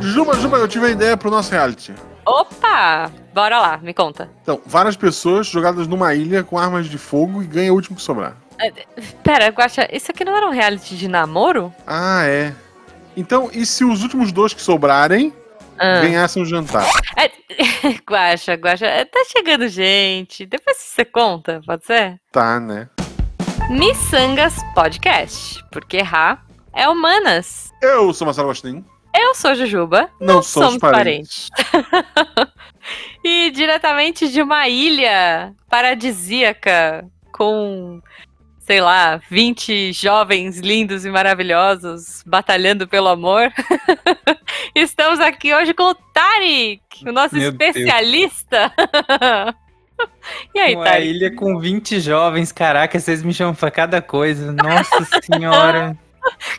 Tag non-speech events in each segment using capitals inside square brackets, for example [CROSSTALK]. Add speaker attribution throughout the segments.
Speaker 1: Juba, Juba, eu tive a ideia pro nosso reality.
Speaker 2: Opa! Bora lá, me conta.
Speaker 1: Então, várias pessoas jogadas numa ilha com armas de fogo e ganha o último que sobrar.
Speaker 2: Pera, Guaxa, isso aqui não era um reality de namoro?
Speaker 1: Ah, é. Então, e se os últimos dois que sobrarem
Speaker 2: Ah.
Speaker 1: ganhassem um jantar?
Speaker 2: É, [LAUGHS] Guaxa, Guaxa, é, tá chegando gente. Depois você conta, pode ser?
Speaker 1: Tá, né?
Speaker 2: Missangas Podcast, porque errar é humanas.
Speaker 1: Eu sou Marcelo Agostinho.
Speaker 2: Eu sou Jujuba.
Speaker 1: Não,
Speaker 2: somos
Speaker 1: somos parentes. [LAUGHS]
Speaker 2: E diretamente de uma ilha paradisíaca com, sei lá, 20 jovens lindos e maravilhosos batalhando pelo amor. [LAUGHS] Estamos aqui hoje com o Tarik, o nosso
Speaker 3: Meu
Speaker 2: especialista. [LAUGHS] e aí,
Speaker 3: Uma
Speaker 2: Tarik?
Speaker 3: ilha com 20 jovens, caraca, vocês me chamam pra cada coisa. Nossa senhora.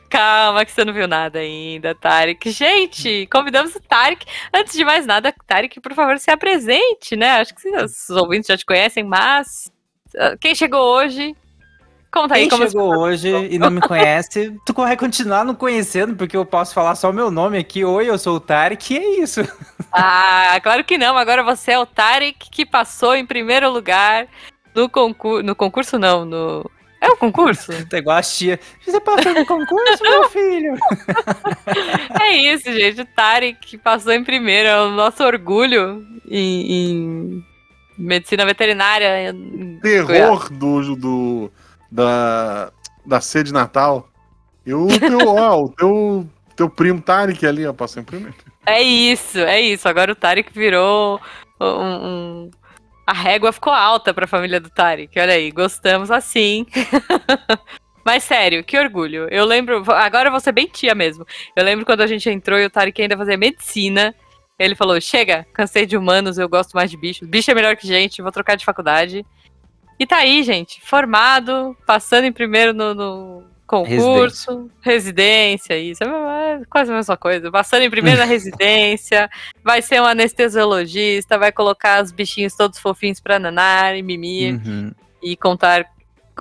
Speaker 2: Calma, que você não viu nada ainda, Tarek. Gente, convidamos o Tarek. Antes de mais nada, Tarek, por favor, se apresente, né? Acho que os ouvintes já te conhecem, mas. ah, Quem chegou hoje? Conta aí
Speaker 3: Quem
Speaker 2: como
Speaker 3: chegou hoje e não me conhece, tu vai continuar não conhecendo, porque eu posso falar só o meu nome aqui. Oi, eu sou o Tarek, e é isso.
Speaker 2: Ah, claro que não. Agora você é o Tarek que passou em primeiro lugar no concurso. No concurso, não, no. É o concurso? [LAUGHS]
Speaker 3: Tá igual a tia. Você passou no concurso, meu filho? [LAUGHS]
Speaker 2: É isso, gente. O Tarek passou em primeiro. É o nosso orgulho em, em medicina veterinária. em.
Speaker 1: Terror do, do, da, da sede natal. E o teu, ó, o teu, teu primo Tarek ali, ó, passou em primeiro.
Speaker 2: É isso, é isso. Agora o Tarek virou um. um- A régua ficou alta pra família do Tarek. Olha aí, gostamos assim. [LAUGHS] Mas sério, que orgulho. Eu lembro. Agora eu vou ser bem tia mesmo. Eu lembro quando a gente entrou e o Tarek ainda fazia medicina. Ele falou: chega, cansei de humanos, eu gosto mais de bichos. Bicho é melhor que gente, vou trocar de faculdade. E tá aí, gente, formado, passando em primeiro no, no concurso, residência, isso. É quase a mesma coisa. Passando em primeiro na [LAUGHS] residência, vai ser um anestesiologista, vai colocar os bichinhos todos fofinhos pra nanar e mimir
Speaker 3: Uhum.
Speaker 2: e contar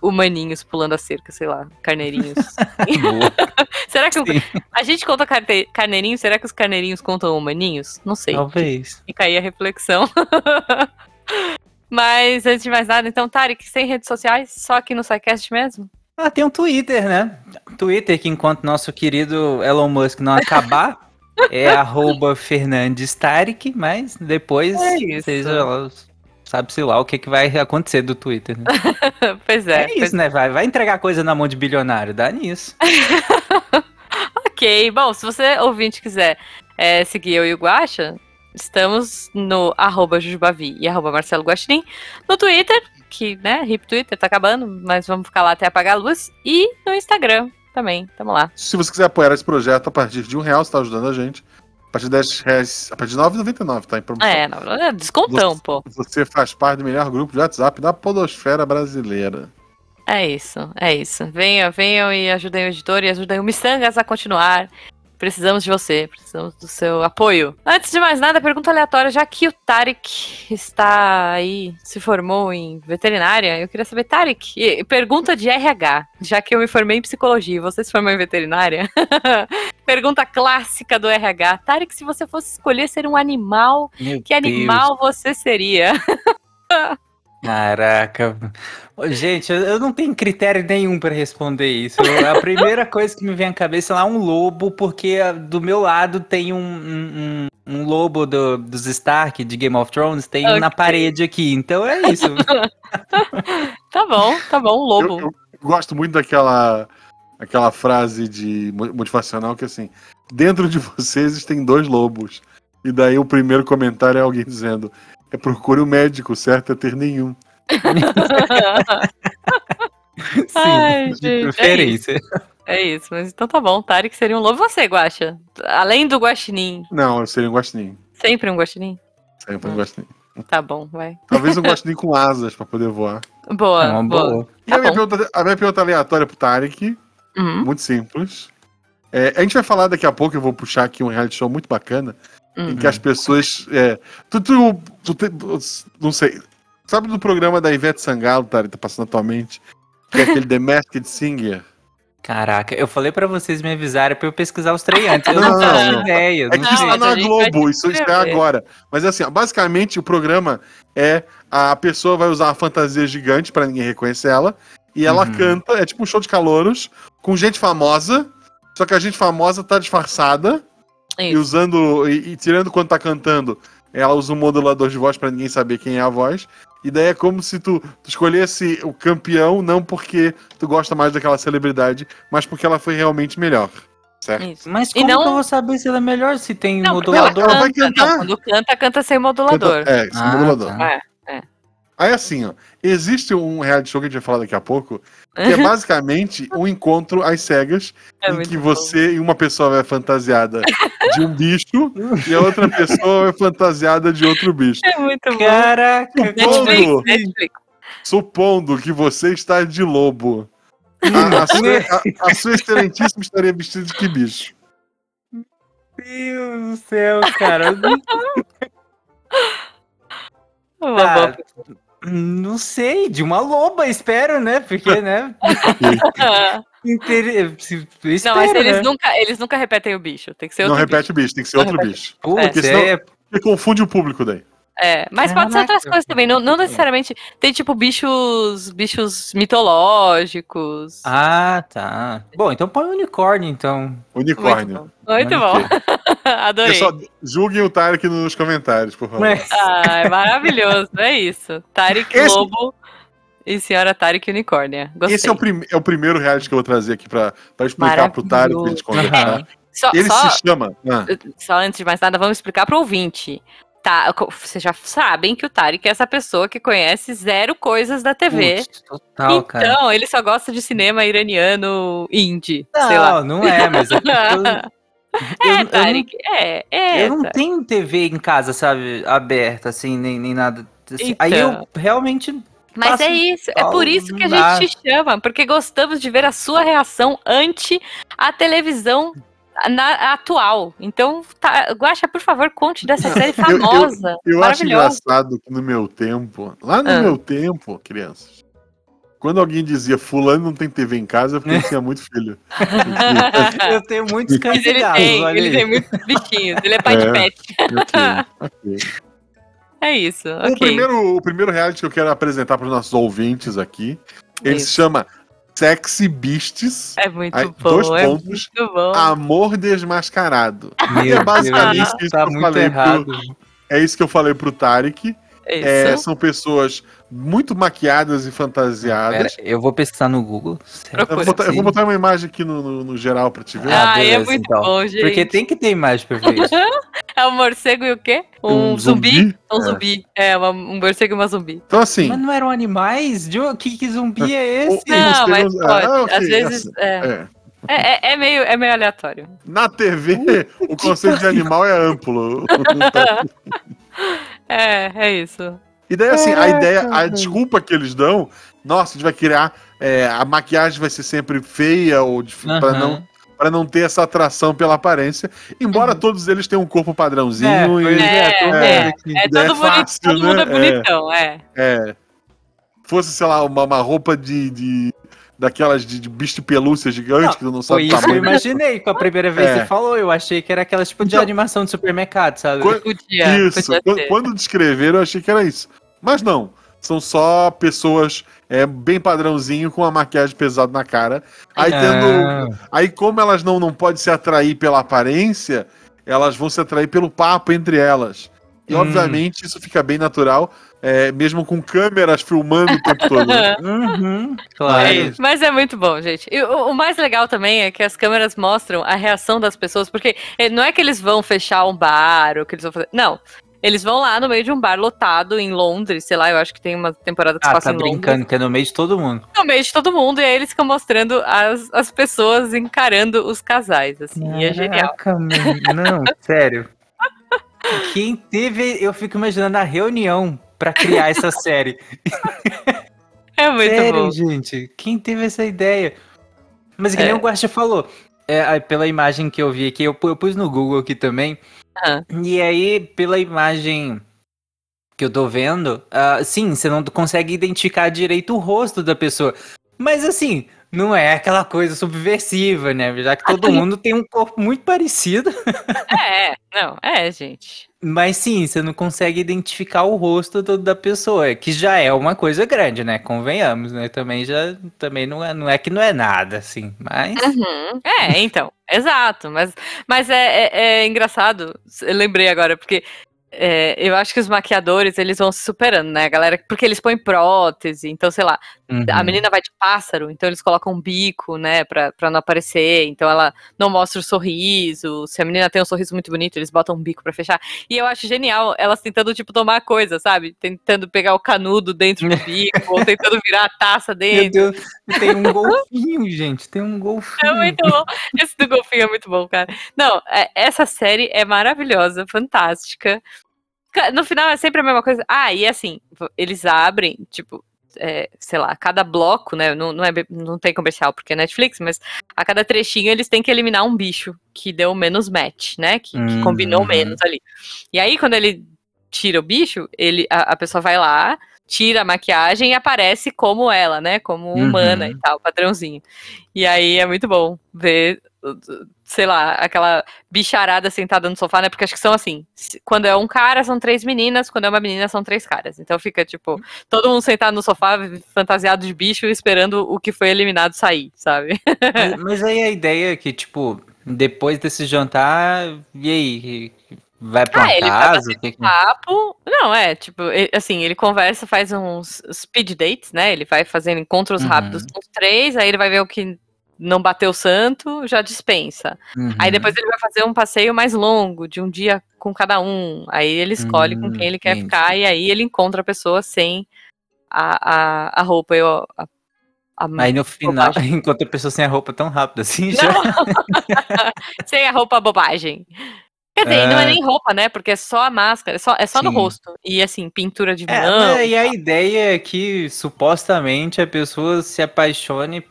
Speaker 2: humaninhos pulando a cerca, sei lá, carneirinhos. [LAUGHS] Será que o- a gente conta carneirinhos? Será que os carneirinhos contam humaninhos? Não sei.
Speaker 3: talvez.
Speaker 2: Fica aí a reflexão. [LAUGHS] Mas antes de mais nada, então, Tarek, sem redes sociais, só aqui no SciCast mesmo?
Speaker 3: Ah, tem um Twitter, né? Twitter que enquanto nosso querido Elon Musk não acabar, [LAUGHS] é arroba Fernandes Tarek, mas depois,
Speaker 2: É
Speaker 3: lá, sabe-se lá o que, que vai acontecer do Twitter, né? [LAUGHS]
Speaker 2: pois é.
Speaker 3: É,
Speaker 2: pois
Speaker 3: isso, né? Vai, vai entregar coisa na mão de bilionário, dá nisso. [LAUGHS]
Speaker 2: Ok, bom, se você ouvinte quiser é, seguir eu e o Guaxa, estamos no arroba Jujubavi e arroba Marcelo Guaxinim, no Twitter, que, né, hip Twitter, tá acabando, mas vamos ficar lá até apagar a luz, e no Instagram também, tamo lá.
Speaker 1: Se você quiser apoiar esse projeto a partir de um real, você tá ajudando a gente. A partir de 10 reais, a partir de 9,99, tá em promoção.
Speaker 2: É, não, é descontão,
Speaker 1: Você-
Speaker 2: pô.
Speaker 1: Você faz parte do melhor grupo de WhatsApp da podosfera brasileira.
Speaker 2: É isso, é isso. Venham, venham e ajudem o editor e ajudem o Missangas a continuar. Precisamos de você, precisamos do seu apoio. Antes de mais nada, pergunta aleatória, já que o Tarek está aí, se formou em veterinária, eu queria saber, Tarek, pergunta de RH, já que eu me formei em psicologia e você se formou em veterinária. [LAUGHS] pergunta clássica do RH. Tarek, se você fosse escolher ser um animal,
Speaker 3: Meu
Speaker 2: que animal você seria? [LAUGHS]
Speaker 3: Caraca. Gente, eu, não tenho critério nenhum pra responder isso. A primeira [LAUGHS] coisa que me vem à cabeça é lá um lobo, porque ah, do meu lado tem um, um, um- lobo do- dos Stark, de Game of Thrones, tem um na parede aqui. Então é isso. [LAUGHS]
Speaker 2: Tá bom, tá bom, um lobo.
Speaker 1: Eu, eu gosto muito daquela aquela frase de mo- motivacional que é assim, dentro de [LAUGHS] você existem dois lobos. E daí o primeiro comentário é alguém dizendo, procure o médico, certo é ter nenhum. [LAUGHS]
Speaker 3: Sim,
Speaker 2: Ai,
Speaker 3: de
Speaker 2: gente, é
Speaker 3: preferência.
Speaker 2: É isso, mas então tá bom. Tarek seria um lobo. Você, Guaxa? Além do guaxinim,
Speaker 1: Não, eu seria um guaxinim.
Speaker 2: sempre um guaxinim?
Speaker 1: Sempre um
Speaker 2: Hum.
Speaker 1: guaxinim.
Speaker 2: Tá bom, vai.
Speaker 1: Talvez um guaxinim com asas pra poder voar.
Speaker 2: Boa,
Speaker 3: É
Speaker 2: boa.
Speaker 3: boa.
Speaker 1: E
Speaker 2: Tá
Speaker 1: a, minha pergunta, a minha pergunta aleatória pro Tarek,
Speaker 2: Uhum,
Speaker 1: muito simples. É, a gente vai falar daqui a pouco, eu vou puxar aqui um reality show muito bacana, em
Speaker 2: uhum.
Speaker 1: que as pessoas. É, tu, tu, tu te- não sei. Sabe do programa da Ivete Sangalo, Tarek, tá passando atualmente? Que é aquele The Masked Singer. [LAUGHS]
Speaker 3: Caraca, eu falei pra vocês me avisarem pra eu pesquisar os três antes. Eu
Speaker 1: Não,
Speaker 3: não,
Speaker 1: não.
Speaker 3: ideia.
Speaker 1: É que
Speaker 3: não
Speaker 1: isso tá na Globo, isso, é
Speaker 2: descrever.
Speaker 1: agora. Mas assim, basicamente o programa é a pessoa vai usar uma fantasia gigante pra ninguém reconhecer ela e ela
Speaker 3: Uhum.
Speaker 1: canta, é tipo um show de calouros com gente famosa, só que a gente famosa tá disfarçada e
Speaker 2: Isso.
Speaker 1: usando e, e tirando quando tá cantando, ela usa um modulador de voz pra ninguém saber quem é a voz. E daí é como se tu, tu escolhesse o campeão não porque tu gosta mais daquela celebridade, mas porque ela foi realmente melhor. Certo?
Speaker 2: Isso.
Speaker 3: Mas
Speaker 2: E
Speaker 3: como
Speaker 2: não-
Speaker 3: que eu vou saber se ela é melhor se tem
Speaker 2: Não,
Speaker 3: modulador?
Speaker 1: ela vai
Speaker 2: canta,
Speaker 1: cantar.
Speaker 2: Não, quando canta, canta sem modulador.
Speaker 1: É, esse
Speaker 3: Ah,
Speaker 1: modulador.
Speaker 3: tá.
Speaker 1: Aí assim, ó, existe um reality show que a gente vai falar daqui a pouco, que é basicamente um encontro às cegas,
Speaker 2: É
Speaker 1: em que
Speaker 2: bom.
Speaker 1: você e uma pessoa vai fantasiada de um bicho e a outra pessoa vai fantasiada de outro bicho.
Speaker 2: É muito bom.
Speaker 3: Caraca,
Speaker 1: Todo-
Speaker 2: Netflix, Netflix.
Speaker 1: Supondo que você está de lobo. A, a sua, a- a sua excelentíssima estaria vestida de que bicho?
Speaker 3: Deus do céu, cara.
Speaker 2: Boa.
Speaker 3: Não sei, de uma loba, espero, né? Porque, né? [LAUGHS] Inter... Espero,
Speaker 2: Não, mas eles
Speaker 3: né?
Speaker 2: nunca, eles nunca repetem o bicho. Tem que ser
Speaker 1: Não
Speaker 2: outro
Speaker 1: repete o bicho, tem que ser
Speaker 2: Não
Speaker 1: outro
Speaker 2: repete.
Speaker 1: bicho.
Speaker 3: Putz,
Speaker 1: Porque senão-
Speaker 3: é...
Speaker 1: Porque confunde o público daí.
Speaker 2: É, mas pode ser outras coisas também. Não, não necessariamente. Tem tipo bichos, bichos mitológicos.
Speaker 3: Ah, tá. Bom, então põe o unicórnio, então.
Speaker 1: Unicórnio.
Speaker 2: Muito bom. [LAUGHS] Adorei.
Speaker 1: Pessoal, julguem o Tarek nos comentários, por favor.
Speaker 3: Mas-
Speaker 2: Ah, é maravilhoso. É isso. Tarek
Speaker 1: Esse-
Speaker 2: Lobo e senhora Tarek Unicórnia. Gostei.
Speaker 1: Esse é o, prim- é o primeiro reality que eu vou trazer aqui pra, pra explicar pro Tarek pra gente conversar.
Speaker 2: Só,
Speaker 1: Ele
Speaker 2: só-
Speaker 1: se chama. Ah,
Speaker 2: só antes de mais nada, vamos explicar pro ouvinte. Tá, vocês já sabem que o Tarek é essa pessoa que conhece zero coisas da TV.
Speaker 3: Putz, total, cara.
Speaker 2: então, ele só gosta de cinema iraniano indie,
Speaker 3: Não,
Speaker 2: sei lá.
Speaker 3: não é, mas é eu, [LAUGHS] eu-
Speaker 2: É,
Speaker 3: eu não-
Speaker 2: Tarek, é, é.
Speaker 3: Eu não
Speaker 2: Tarek.
Speaker 3: tenho TV em casa, sabe, aberta, assim, nem, nem nada. assim. Aí eu
Speaker 2: Então.
Speaker 3: realmente.
Speaker 2: Mas é isso, é por isso que a gente te chama, porque gostamos de ver a sua reação ante a televisão na- atual. Então, tá, Guaxa, por favor, conte dessa série [LAUGHS]
Speaker 1: Eu- eu-
Speaker 2: famosa,
Speaker 1: eu acho engraçado que no meu tempo, lá no
Speaker 2: Ah.
Speaker 1: meu tempo, crianças, quando alguém dizia fulano não tem TV em casa, é porque ele tinha muito filho. [LAUGHS]
Speaker 3: Eu tenho muitos
Speaker 2: Mas ele
Speaker 3: candidatos,
Speaker 2: tem,
Speaker 3: olha
Speaker 2: ele
Speaker 3: aí.
Speaker 2: tem muitos bichinhos, ele é pai de [LAUGHS]
Speaker 1: É.
Speaker 2: pet.
Speaker 1: ok, ok.
Speaker 2: É isso,
Speaker 1: O,
Speaker 2: ok.
Speaker 1: primeiro, o primeiro reality que eu quero apresentar para os nossos ouvintes aqui, ele
Speaker 2: Isso.
Speaker 1: se chama Sexy Beasts,
Speaker 2: É muito
Speaker 1: Aí,
Speaker 2: bom,
Speaker 1: dois
Speaker 2: é
Speaker 1: pontos.
Speaker 2: muito bom.
Speaker 1: Amor Desmascarado. [LAUGHS]
Speaker 3: Meu
Speaker 1: é basicamente
Speaker 3: Deus,
Speaker 1: isso
Speaker 3: tá
Speaker 1: que eu
Speaker 3: muito
Speaker 1: falei
Speaker 3: errado.
Speaker 1: É isso que eu falei pro Tarek.
Speaker 2: É
Speaker 1: É,
Speaker 2: isso.
Speaker 1: são pessoas muito maquiadas e
Speaker 3: Pera,
Speaker 1: fantasiadas.
Speaker 3: eu vou pesquisar no Google.
Speaker 1: Eu vou, botar, eu vou botar uma imagem aqui no, no- no geral pra te ver.
Speaker 3: Ah,
Speaker 2: Ah, é muito
Speaker 3: então.
Speaker 2: bom, gente.
Speaker 3: Porque tem que ter imagem pra ver isso. [LAUGHS]
Speaker 2: É um morcego e o quê? Um,
Speaker 1: Um
Speaker 2: zumbi?
Speaker 1: zumbi?
Speaker 2: Um
Speaker 1: É.
Speaker 2: zumbi. É, uma- um morcego e uma zumbi.
Speaker 1: Então, assim.
Speaker 3: Mas não eram animais? De... Que, que zumbi é [LAUGHS] esse?
Speaker 2: Não,
Speaker 1: você
Speaker 2: mas
Speaker 1: não-
Speaker 2: pode.
Speaker 1: ah, ok,
Speaker 2: Às vezes. É,
Speaker 1: é.
Speaker 2: é, é- é meio, é meio aleatório.
Speaker 1: Na TV, [LAUGHS] o conceito de animal é amplo.
Speaker 2: É, é isso.
Speaker 1: E daí, assim, a
Speaker 3: Caraca,
Speaker 1: ideia, a desculpa que eles dão, nossa, a gente vai criar. é, a maquiagem vai ser sempre feia ou pra
Speaker 3: Aham.
Speaker 1: não para não ter essa atração pela aparência, embora todos eles tenham um corpo padrãozinho
Speaker 3: pois
Speaker 1: e
Speaker 2: É, é. É
Speaker 1: É
Speaker 2: todo, bonito,
Speaker 1: fácil,
Speaker 2: todo mundo
Speaker 1: né?
Speaker 2: é bonitão, é.
Speaker 1: é, fosse, sei lá, uma, uma roupa de, de- daquelas de, de bicho de pelúcia gigante
Speaker 3: Não,
Speaker 1: que tu não
Speaker 3: Foi
Speaker 1: sabe o
Speaker 3: isso que eu imaginei com a primeira vez que
Speaker 1: É.
Speaker 3: você falou. Eu achei que era aquelas tipo de
Speaker 1: Então-
Speaker 3: animação de supermercado, sabe?
Speaker 1: Quando-
Speaker 2: Podia,
Speaker 1: Isso,
Speaker 2: podia
Speaker 1: quando, descreveram eu achei que era isso. Mas não, são só pessoas é, bem padrãozinho com a maquiagem pesada na cara. Aí tendo
Speaker 3: Ah,
Speaker 1: Aí, como elas não, não podem se atrair pela aparência, elas vão se atrair pelo papo entre elas. E,
Speaker 3: Hum.
Speaker 1: obviamente, isso fica bem natural, é, mesmo com câmeras filmando o tempo todo. né? [LAUGHS]
Speaker 3: uhum, claro.
Speaker 2: É isso. Mas é muito bom, gente. E o, o mais legal também é que as câmeras mostram a reação das pessoas, porque eh, não é que eles vão fechar um bar ou que eles vão fazer. Não. Eles vão lá no meio de um bar lotado em Londres, sei lá, eu acho que tem uma temporada que se
Speaker 3: Ah,
Speaker 2: passa
Speaker 3: tá
Speaker 2: em Londres.
Speaker 3: brincando, que é no meio de todo mundo.
Speaker 2: No meio de todo mundo, e aí eles ficam mostrando as, as pessoas encarando os casais, assim, e é genial.
Speaker 3: Caraca, mano, Não, [LAUGHS] sério. Quem teve. Eu fico imaginando a reunião pra criar essa [LAUGHS] série.
Speaker 2: É muito
Speaker 3: sério,
Speaker 2: bom.
Speaker 3: gente. Quem teve essa ideia? Mas que nem
Speaker 2: É.
Speaker 3: o Guaxa falou. é, pela imagem que eu vi aqui, eu, eu pus no Google aqui também.
Speaker 2: Ah.
Speaker 3: E aí, pela imagem que eu tô vendo, ah, sim, você não consegue identificar direito o rosto da pessoa. Mas assim, não é aquela coisa subversiva, né? Já que todo mundo tem um corpo muito parecido. [LAUGHS]
Speaker 2: É, não, é, gente.
Speaker 3: Mas sim, você não consegue identificar o rosto do, da pessoa, que já é uma coisa grande, né? Convenhamos, né? Também já também não é, não é que não é nada, assim, mas.
Speaker 2: Uhum. É, então, exato. Mas, mas é, é, é engraçado. Eu lembrei agora, porque é, eu acho que os maquiadores, eles vão se superando, né, galera? Porque eles põem prótese, então, sei lá, uhum. a menina vai de pássaro, então eles colocam um bico, né, pra, pra não aparecer, então ela não mostra o sorriso, se a menina tem um sorriso muito bonito, eles botam um bico pra fechar, e eu acho genial elas tentando, tipo, tomar coisa, sabe? Tentando pegar o canudo dentro do bico, ou tentando virar a taça [LAUGHS] dentro.
Speaker 3: Meu Deus, tem um golfinho, gente, tem um golfinho.
Speaker 2: É muito bom, esse do golfinho é muito bom, cara. Não, é, essa série é maravilhosa, fantástica, no final é sempre a mesma coisa. Ah, e assim, eles abrem, tipo, é, sei lá, cada bloco, né? Não, não, é, não tem comercial porque é Netflix, mas a cada trechinho eles têm que eliminar um bicho que deu menos match, né? Que, que combinou uhum. menos ali. E aí, quando ele tira o bicho, ele, a, a, pessoa vai lá, tira a maquiagem e aparece como ela, né? Como humana uhum. e tal, padrãozinho. E aí é muito bom ver sei lá, aquela bicharada sentada no sofá, né? Porque acho que são assim. Quando é um cara, são três meninas, quando é uma menina, são três caras. Então fica, tipo, todo mundo sentado no sofá, fantasiado de bicho, esperando o que foi eliminado sair, sabe?
Speaker 3: Mas, [LAUGHS] mas aí a ideia é que, tipo, depois desse jantar, e aí? Vai pra ah, casa?
Speaker 2: Ele que... papo. Não, é, tipo, ele, assim, ele conversa, faz uns speed dates, né? Ele vai fazendo encontros uhum. rápidos com os três, aí ele vai ver o que não bateu santo, já dispensa. Uhum. Aí depois ele vai fazer um passeio mais longo, de um dia com cada um. Aí ele escolhe uhum, com quem ele quer entendi. ficar, e aí ele encontra a pessoa sem a, a, a roupa. Eu, a,
Speaker 3: a aí no final, bobagem. [LAUGHS] encontra a pessoa sem a roupa tão rápido assim, já. [LAUGHS]
Speaker 2: sem a roupa bobagem. Quer dizer, é... não é nem roupa, né? Porque é só a máscara, é só, é só no rosto. E assim, pintura de é, mão.
Speaker 3: É, e a ideia é que supostamente a pessoa se apaixone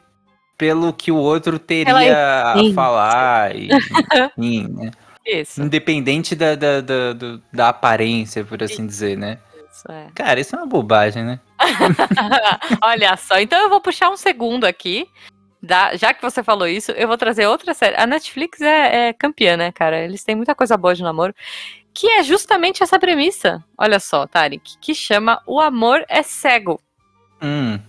Speaker 3: pelo que o outro teria a falar. E, [LAUGHS] enfim, né? Isso. Independente da, da, da, da, aparência, por assim isso. dizer, né? Isso, é. Cara, isso é uma bobagem, né? [LAUGHS]
Speaker 2: Olha só, então eu vou puxar um segundo aqui. Da, já que você falou isso, eu vou trazer outra série. A Netflix é, é campeã, né, cara? Eles têm muita coisa boa de namoro. Que é justamente essa premissa. Olha só, Tarek. Que chama O Amor é Cego.
Speaker 3: Hum.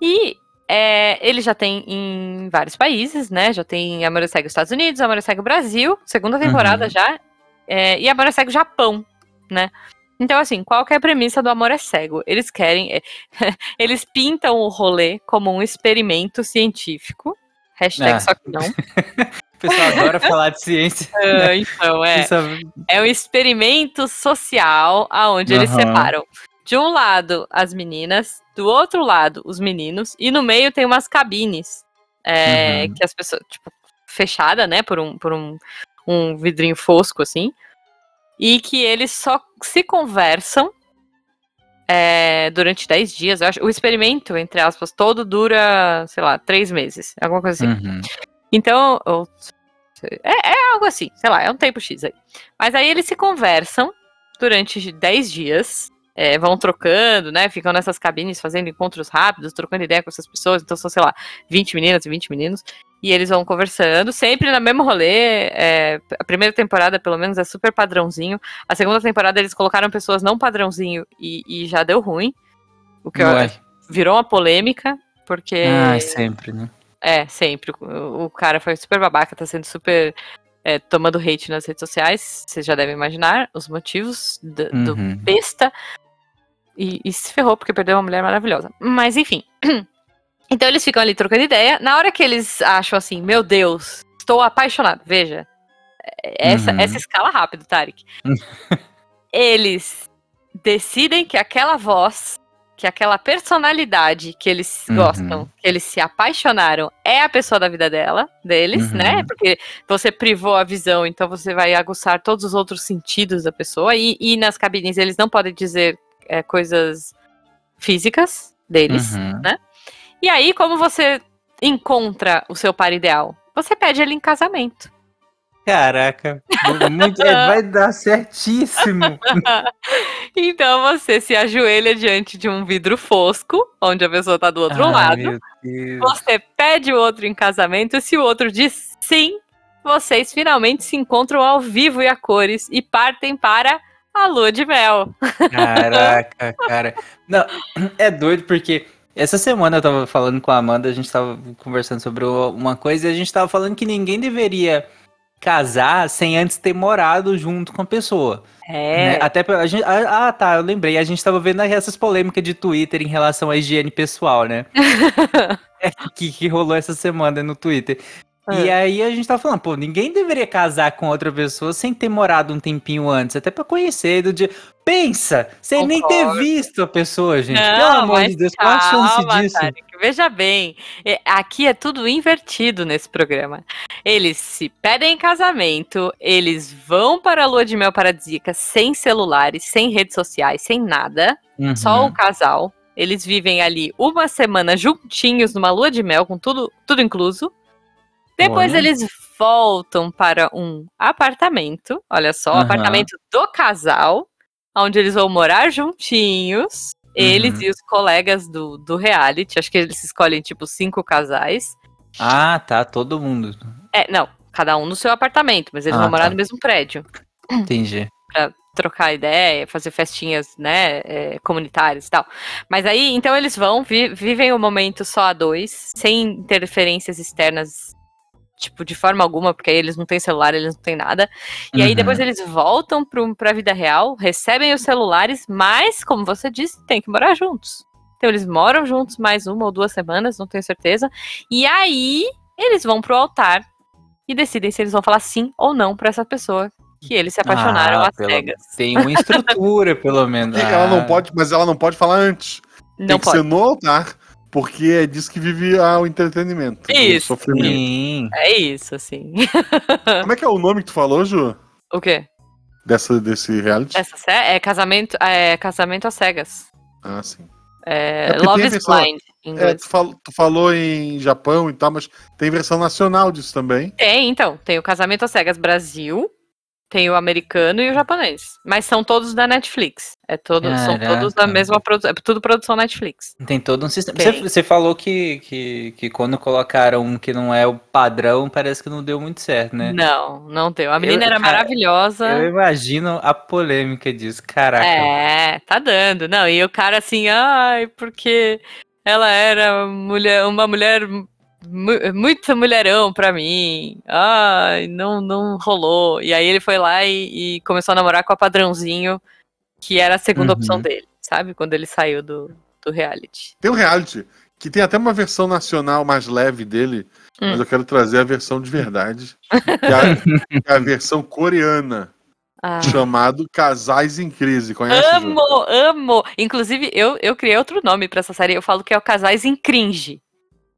Speaker 2: E é, ele já tem em vários países, né? Já tem Amor Cego Estados Unidos, Amor Cego Brasil, segunda temporada uhum. já, é, e Amor Cego Japão, né? Então, assim, qual que é a premissa do Amor é Cego? Eles querem. É, [LAUGHS] eles pintam o rolê como um experimento científico. Hashtag ah. só que não. [LAUGHS]
Speaker 3: o pessoal adora falar de ciência.
Speaker 2: Uh, [LAUGHS] então, é. É um experimento social aonde uhum. eles separam. De um lado, as meninas, do outro lado, os meninos, e no meio tem umas cabines. É, uhum. Que as pessoas, tipo, fechada, né, por um, por um, um vidrinho fosco, assim. E que eles só se conversam é, durante 10 dias. Eu acho, o experimento, entre aspas, todo dura, sei lá, 3 meses. Alguma coisa assim. Uhum. Então, é, é algo assim, sei lá, é um tempo X aí. Mas aí eles se conversam durante 10 dias é, vão trocando, né? Ficam nessas cabines fazendo encontros rápidos, trocando ideia com essas pessoas. Então são, sei lá, 20 meninas e 20 meninos. E eles vão conversando, sempre no mesmo rolê. É, a primeira temporada, pelo menos, é super padrãozinho. A segunda temporada eles colocaram pessoas não padrãozinho e, e já deu ruim. O que virou uma polêmica, porque.
Speaker 3: Ah, sempre, né?
Speaker 2: É, sempre. O, o cara foi super babaca, tá sendo super é, tomando hate nas redes sociais, vocês já devem imaginar os motivos do, uhum. do besta. E, e, se ferrou porque perdeu uma mulher maravilhosa. Mas enfim. [CLEARS THROAT] Então eles ficam ali trocando ideia. Na hora que eles acham assim, meu Deus, estou apaixonado. Veja. É, essa, uhum. essa escala rápido, Tarek. [LAUGHS] eles decidem que aquela voz, que aquela personalidade que eles uhum. gostam, que eles se apaixonaram, é a pessoa da vida dela, deles, uhum. né? Porque você privou a visão, então você vai aguçar todos os outros sentidos da pessoa. E, e nas cabines eles não podem dizer é, coisas físicas deles, uhum. né? E aí, como você encontra o seu par ideal? Você pede ele em casamento.
Speaker 3: Caraca, muito, é, vai dar certíssimo. [LAUGHS]
Speaker 2: Então você se ajoelha diante de um vidro fosco, onde a pessoa tá do outro
Speaker 3: Ai,
Speaker 2: lado. Você pede o outro em casamento, e se o outro diz sim, vocês finalmente se encontram ao vivo e a cores e partem para a lua de mel.
Speaker 3: Caraca, cara. Não, [CLEARS THROAT] é doido porque essa semana eu tava falando com a Amanda, a gente tava conversando sobre uma coisa e a gente tava falando que ninguém deveria casar sem antes ter morado junto com a pessoa. né?
Speaker 2: É.
Speaker 3: Até pra, a gente, ah, tá, eu lembrei. A gente tava vendo essas polêmicas de Twitter em relação à higiene pessoal, né? [LAUGHS] É, que, que rolou essa semana no Twitter. E aí a gente tava falando, pô, ninguém deveria casar com outra pessoa sem ter morado um tempinho antes, até pra conhecer do dia. Pensa, sem nem ter
Speaker 2: Concordo.
Speaker 3: visto a pessoa, gente. Pelo
Speaker 2: Não,
Speaker 3: amor
Speaker 2: mas
Speaker 3: de Deus, qual a chance disso?
Speaker 2: Tarek, veja bem, é, aqui é tudo invertido nesse programa. Eles se pedem em casamento, eles vão para a lua de mel paradisíaca sem celulares, sem redes sociais, sem nada, só
Speaker 3: Uhum.
Speaker 2: o casal. Eles vivem ali uma semana juntinhos numa lua de mel, com tudo, tudo incluso. Depois
Speaker 3: Olha.
Speaker 2: eles voltam para um apartamento, olha só, o
Speaker 3: Aham.
Speaker 2: apartamento do casal, onde eles vão morar juntinhos. Eles
Speaker 3: Uhum.
Speaker 2: e os colegas do, do reality, acho que eles escolhem tipo cinco casais.
Speaker 3: Ah, tá, todo mundo.
Speaker 2: É, não, cada um no seu apartamento, mas eles
Speaker 3: Ah,
Speaker 2: vão morar
Speaker 3: tá.
Speaker 2: no mesmo prédio.
Speaker 3: Entendi. [CLEARS THROAT]
Speaker 2: trocar ideia, fazer festinhas, né, é, comunitárias e tal. Mas aí, então eles vão, vi- vivem o momento só a dois, sem interferências externas, tipo, de forma alguma, porque aí eles não têm celular, eles não têm nada. E aí
Speaker 3: Uhum.
Speaker 2: depois eles voltam pro, pra vida real, recebem os celulares, mas, como você disse, tem que morar juntos. Então eles moram juntos mais uma ou duas semanas, não tenho certeza. E aí eles vão pro altar e decidem se eles vão falar sim ou não pra essa pessoa que eles se apaixonaram
Speaker 3: Ah,
Speaker 2: às
Speaker 3: pelo-
Speaker 2: cegas.
Speaker 3: Tem uma estrutura, pelo menos. [LAUGHS]
Speaker 1: E ela não
Speaker 3: Ah,
Speaker 1: pode, mas ela não pode falar antes.
Speaker 2: Não
Speaker 1: Tem que
Speaker 2: pode.
Speaker 1: ser no altar, porque é disso que vive ah, o entretenimento. o
Speaker 2: Isso.
Speaker 1: sofrimento.
Speaker 3: Sim.
Speaker 2: É isso, assim. [LAUGHS]
Speaker 1: Como é que é o nome que tu falou, Ju?
Speaker 2: o quê?
Speaker 1: Dessa, desse reality?
Speaker 2: Essa sé- é casamento, é casamento às cegas.
Speaker 1: Ah, sim.
Speaker 2: É,
Speaker 1: É
Speaker 2: Love is
Speaker 1: versão-
Speaker 2: Blind, em
Speaker 1: É,
Speaker 2: inglês.
Speaker 1: tu, falou, tu falou em Japão e tal, mas tem versão nacional disso também.
Speaker 2: Tem, então. Tem o Casamento às Cegas Brasil, tem o americano e o japonês. Mas são todos da Netflix. É todo, são todos da mesma produção. É tudo produção Netflix.
Speaker 3: Tem todo um sistema.
Speaker 2: Tem.
Speaker 3: Você, você falou que, que, que quando colocaram um que não é o padrão, parece que não deu muito certo, né?
Speaker 2: Não, não deu. A menina
Speaker 3: Eu-
Speaker 2: era
Speaker 3: cara,
Speaker 2: maravilhosa.
Speaker 3: Eu imagino a polêmica disso. Caraca.
Speaker 2: É, tá dando. Não, e o cara assim, ai, porque ela era mulher, uma mulher mu- muito mulherão pra mim. Ai, não, não rolou. E aí ele foi lá e, e começou a namorar com a padrãozinho, que era a segunda
Speaker 3: Uhum.
Speaker 2: opção dele, sabe? Quando ele saiu do, do reality.
Speaker 1: Tem um reality que tem até uma versão nacional mais leve dele,
Speaker 2: Hum.
Speaker 1: mas eu quero trazer a versão de verdade, que é a, é a versão coreana,
Speaker 2: Ah.
Speaker 1: chamado Casais em Crise. Conhece?
Speaker 2: Amo, amo. Inclusive, eu, eu criei outro nome pra essa série. Eu falo que é o Casais em Cringe.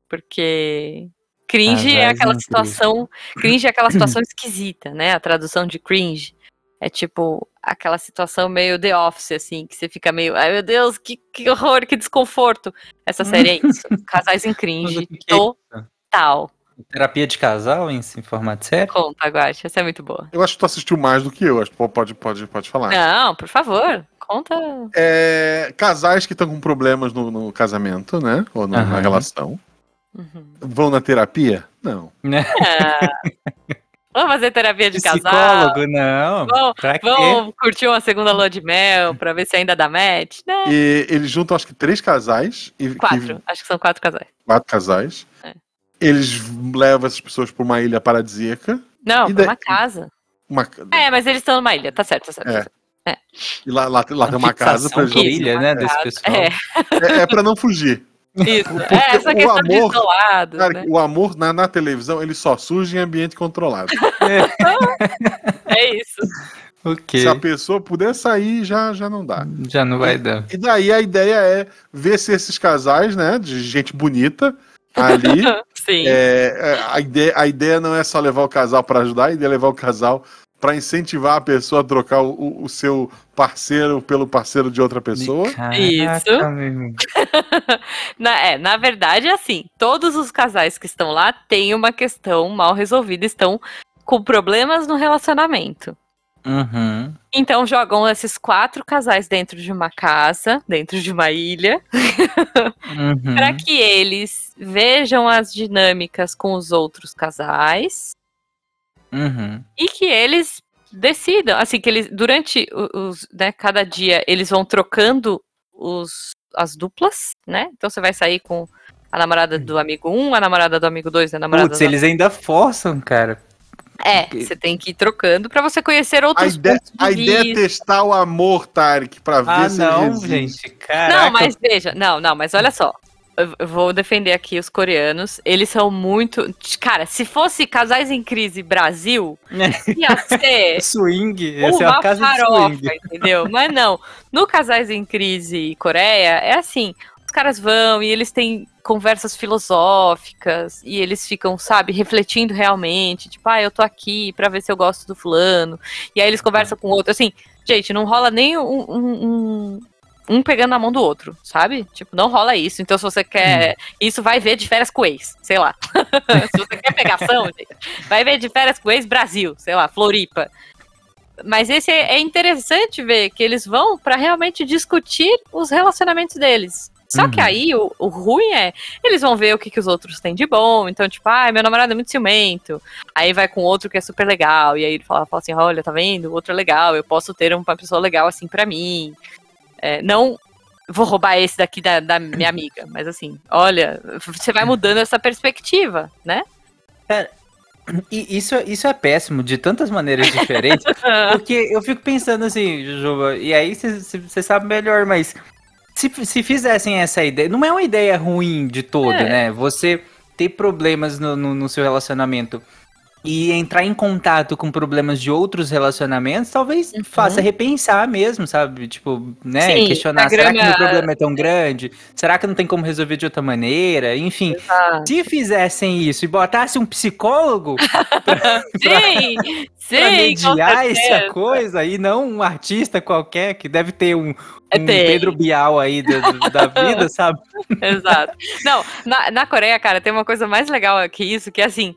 Speaker 2: Porque cringe é
Speaker 3: Casais
Speaker 2: aquela situação. Cringe é aquela situação esquisita, né? A tradução de cringe. É tipo aquela situação meio The Office, assim, que você fica meio. Ai meu Deus, que, que horror, que desconforto. Essa [LAUGHS] série é isso. Casais em cringe.
Speaker 3: É?
Speaker 2: Total.
Speaker 3: Terapia de casal em, em formato sério?
Speaker 2: Conta, Guache. Essa é muito boa.
Speaker 1: Eu acho que tu assistiu mais do que eu, acho que pode, pode, pode falar.
Speaker 2: Não, por favor. Conta.
Speaker 1: É, casais que estão com problemas no, no casamento, né? Ou no- na
Speaker 3: Aham.
Speaker 1: relação.
Speaker 2: Uhum.
Speaker 1: Vão na terapia? Não.
Speaker 2: Ah. Vamos fazer terapia de casal.
Speaker 3: Psicólogo, não.
Speaker 2: Vamos,
Speaker 3: Pra quê?
Speaker 2: vamos curtir uma segunda lua de mel pra ver se ainda dá match, né?
Speaker 1: E eles juntam, acho que, três casais. E,
Speaker 2: Quatro.
Speaker 1: e-
Speaker 2: Acho que são quatro casais.
Speaker 1: quatro casais.
Speaker 2: É.
Speaker 1: Eles levam essas pessoas para uma ilha paradisíaca.
Speaker 2: Não, pra
Speaker 1: daí-
Speaker 2: uma casa.
Speaker 1: Uma,
Speaker 2: É, mas eles estão numa ilha, tá certo, tá certo.
Speaker 1: É.
Speaker 2: tá certo.
Speaker 1: E lá, lá, lá tem uma casa pra gente.
Speaker 3: ilha, né, desse pessoal.
Speaker 2: É,
Speaker 1: É, é para não fugir.
Speaker 2: Isso. É, essa
Speaker 1: o
Speaker 2: questão de
Speaker 1: amor-
Speaker 2: isolado,
Speaker 1: Cara,
Speaker 2: né?
Speaker 1: o amor na, na televisão, ele só surge em ambiente controlado.
Speaker 2: É isso. [LAUGHS]
Speaker 3: Ok.
Speaker 1: Se a pessoa puder sair, já, já não dá.
Speaker 3: Já não vai dar.
Speaker 1: E daí a ideia é ver se esses casais, né, de gente bonita, ali, [LAUGHS]
Speaker 2: Sim.
Speaker 1: é, é, a, ideia, a ideia não é só levar o casal para ajudar, a ideia é levar o casal para incentivar a pessoa a trocar o- o, seu parceiro pelo parceiro de outra pessoa.
Speaker 3: Caraca,
Speaker 2: Isso. [LAUGHS] Na, é, na verdade, é assim, todos os casais que estão lá têm uma questão mal resolvida, estão com problemas no relacionamento.
Speaker 3: Uhum.
Speaker 2: Então jogam esses quatro casais dentro de uma casa, dentro de uma ilha, [LAUGHS]
Speaker 3: Uhum.
Speaker 2: para que eles vejam as dinâmicas com os outros casais
Speaker 3: Uhum.
Speaker 2: e que eles decidam, assim, que eles durante os, né, cada dia eles vão trocando os as duplas, né? Então você vai sair com a namorada do amigo 1, a namorada do amigo 2, a namorada
Speaker 3: Putz,
Speaker 2: do...
Speaker 3: eles ainda forçam, cara.
Speaker 2: É, você tem que ir trocando pra você conhecer
Speaker 1: A,
Speaker 2: outros
Speaker 1: ide-
Speaker 2: pontos de
Speaker 1: a ideia é testar o amor, Tarek, pra ver
Speaker 3: Ah,
Speaker 1: se
Speaker 3: não, gente. Caraca.
Speaker 2: Não, mas veja, não, não, mas olha só. Vou defender aqui os coreanos. Eles são muito. Cara, se fosse Casais em Crise Brasil, ia ser [LAUGHS]
Speaker 3: Swing. Essa é a
Speaker 2: uma
Speaker 3: casa de
Speaker 2: farofa,
Speaker 3: swing.
Speaker 2: entendeu? Mas não. No Casais em Crise Coreia, é assim: os caras vão e eles têm conversas filosóficas e eles ficam, sabe, refletindo realmente. Tipo, ah, eu tô aqui pra ver se eu gosto do fulano. E aí eles conversam com o outro. Assim, gente, não rola nem um. um- um- pegando na mão do outro, sabe? Tipo, não rola isso. Então, se você quer. Isso vai ver de férias com ex, sei lá. [LAUGHS] se você quer pegação, [LAUGHS] gente, vai ver de férias com ex Brasil, sei lá, Floripa. Mas esse é é interessante ver que eles vão pra realmente discutir os relacionamentos deles. Só que
Speaker 3: Uhum.
Speaker 2: aí o, o ruim é, eles vão ver o que, que os outros têm de bom. Então, tipo, ah, meu namorado é muito ciumento. Aí vai com outro que é super legal. E aí ele fala, fala assim: olha, tá vendo? O outro é legal, eu posso ter uma pessoa legal assim pra mim. É, não vou roubar esse daqui da, da minha amiga, mas assim, olha, você vai mudando essa perspectiva, né?
Speaker 3: E isso, isso é péssimo de tantas maneiras diferentes. [LAUGHS] Porque eu fico pensando assim, Jujuba, e aí você sabe melhor, mas se, se fizessem essa ideia, não é uma ideia ruim de todo,
Speaker 2: É.
Speaker 3: né? Você ter problemas no, no, no seu relacionamento e entrar em contato com problemas de outros relacionamentos, talvez
Speaker 2: Uhum.
Speaker 3: faça repensar mesmo, sabe? Tipo, né?
Speaker 2: Sim,
Speaker 3: Questionar, será que meu problema é tão grande? Será que não tem como resolver de outra maneira? Enfim,
Speaker 2: Ah,
Speaker 3: se fizessem isso e botassem um psicólogo [LAUGHS] [LAUGHS]
Speaker 2: sim, [LAUGHS]
Speaker 3: pra
Speaker 2: sim, com
Speaker 3: mediar essa coisa e não um artista qualquer que deve ter um,
Speaker 2: É,
Speaker 3: um
Speaker 2: tem.
Speaker 3: Pedro Bial aí do- do- da vida, sabe?
Speaker 2: Exato. Não, na, na Coreia, cara, tem uma coisa mais legal que isso, que é assim.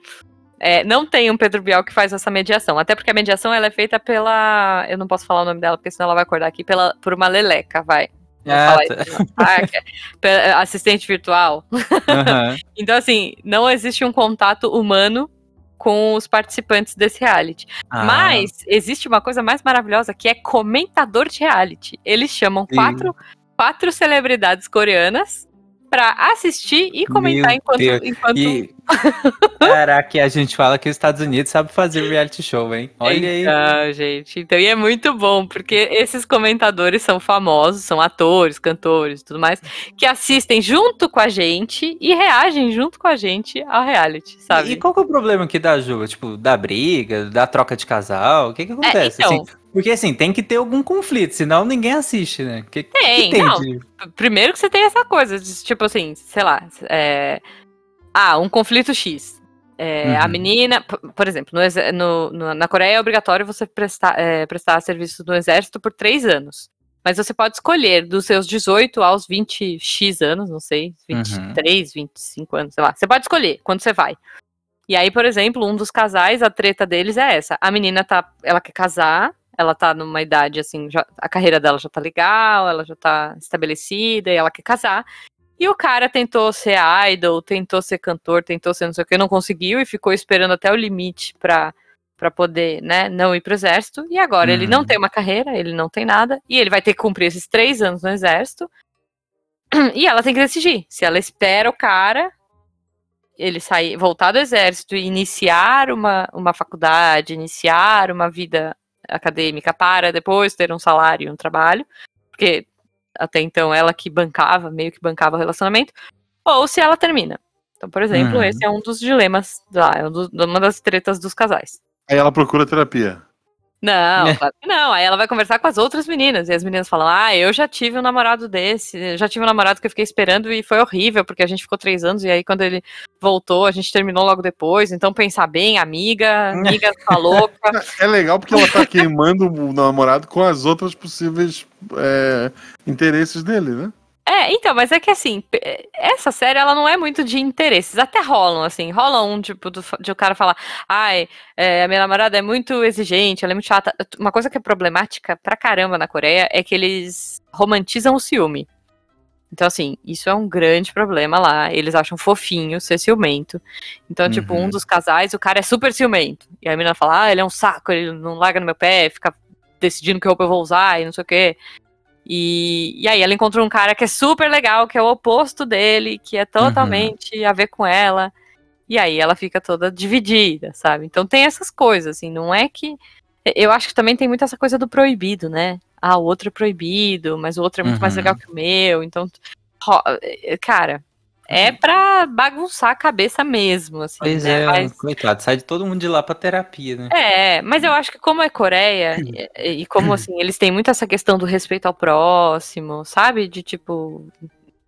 Speaker 2: É, não tem um Pedro Bial que faz essa mediação. Até porque a mediação ela é feita pela. Eu não posso falar o nome dela, porque senão ela vai acordar aqui pela, por uma leleca, vai.
Speaker 3: Ah, tá. [LAUGHS]
Speaker 2: pe- assistente virtual.
Speaker 3: Aham. [LAUGHS]
Speaker 2: Então, assim, não existe um contato humano com os participantes desse reality.
Speaker 3: Ah,
Speaker 2: Mas existe uma coisa mais maravilhosa que é comentador de reality. Eles chamam
Speaker 3: Sim.
Speaker 2: quatro, quatro celebridades coreanas pra assistir e comentar
Speaker 3: Meu
Speaker 2: enquanto.
Speaker 3: Deus.
Speaker 2: enquanto...
Speaker 3: E, [LAUGHS] caraca, a gente fala que os Estados Unidos sabe fazer reality show, hein? Olha aí.
Speaker 2: Então, gente. Então, e é muito bom, porque esses comentadores são famosos, são atores, cantores e tudo mais, que assistem junto com a gente e reagem junto com a gente ao reality, sabe?
Speaker 3: E qual que é o problema que dá, Ju? Tipo, da briga, da troca de casal? O que que acontece?
Speaker 2: então.
Speaker 3: assim? Porque assim, tem que ter algum conflito, senão ninguém assiste, né? Que, que
Speaker 2: Tem,
Speaker 3: tem
Speaker 2: não.
Speaker 3: de-
Speaker 2: Primeiro que você tem essa coisa, de, tipo assim, sei lá, é... ah, um conflito X. É, A
Speaker 3: Uhum.
Speaker 2: menina, p- por exemplo, no no- na Coreia é obrigatório você prestar, é, prestar serviço no exército por três anos. Mas você pode escolher dos seus 18 aos 20x anos, não sei, 23, 25 anos, sei lá. Você pode escolher quando você vai. E aí, por exemplo, um dos casais, a treta deles é essa. A menina tá, ela quer casar, ela tá numa idade assim, já- a carreira dela já tá legal, ela já tá estabelecida e ela quer casar. E o cara tentou ser idol, tentou ser cantor, tentou ser não sei o que, não conseguiu e ficou esperando até o limite pra, pra poder, né, não ir pro exército. E agora ele não
Speaker 3: Uhum.
Speaker 2: tem uma carreira, ele não tem nada, e ele vai ter que cumprir esses três anos no exército. [CLEARS THROAT] E ela tem que decidir se ela espera o cara ele sair, voltar do exército e iniciar uma, uma faculdade, iniciar uma vida acadêmica para depois ter um salário e um trabalho, porque até então ela que bancava, meio que bancava o relacionamento, ou se ela termina. Então, por exemplo,
Speaker 3: Uhum.
Speaker 2: esse é um dos dilemas lá, é um uma das tretas dos casais.
Speaker 1: Aí ela procura terapia.
Speaker 2: Não,
Speaker 3: É.
Speaker 2: claro que não. Aí ela vai conversar com as outras meninas. E as meninas falam: Ah, eu já tive um namorado desse. Já tive um namorado que eu fiquei esperando e foi horrível, porque a gente ficou três anos. E aí, quando ele voltou, a gente terminou logo depois. Então, pensar bem, amiga, amiga [LAUGHS] tá louca.
Speaker 1: É legal porque ela tá queimando o namorado com as outras possíveis é, interesses dele, né?
Speaker 2: É, então, mas é que assim, essa série ela não é muito de interesses, até rolam, assim, rola um tipo do- de o cara falar, ai, é, a minha namorada é muito exigente, ela é muito chata. Uma coisa que é problemática pra caramba na Coreia é que eles romantizam o ciúme. Então, assim, isso é um grande problema lá. Eles acham fofinho ser ciumento. Então, tipo, um
Speaker 3: Uhum.
Speaker 2: dos casais, o cara é super ciumento. E a menina fala, ah, ele é um saco, ele não larga no meu pé, fica decidindo que roupa eu vou usar e não sei o quê. E, e aí ela encontrou um cara que é super legal, que é o oposto dele, que é totalmente a ver com ela. E aí ela fica toda dividida, sabe? Então tem essas coisas, assim, não é que. Eu acho que também tem muito essa coisa do proibido, né? Ah, o outro é proibido, mas o outro é muito mais
Speaker 3: Uhum.
Speaker 2: legal que o meu. Então, eh, cara, é pra bagunçar a cabeça mesmo, assim.
Speaker 3: Pois
Speaker 2: né?
Speaker 3: é,
Speaker 2: Mas-
Speaker 3: coitado, sai de todo mundo de lá pra terapia, né?
Speaker 2: é, mas eu acho que como é Coreia, e, e como assim, eles têm muito essa questão do respeito ao próximo, sabe? De tipo,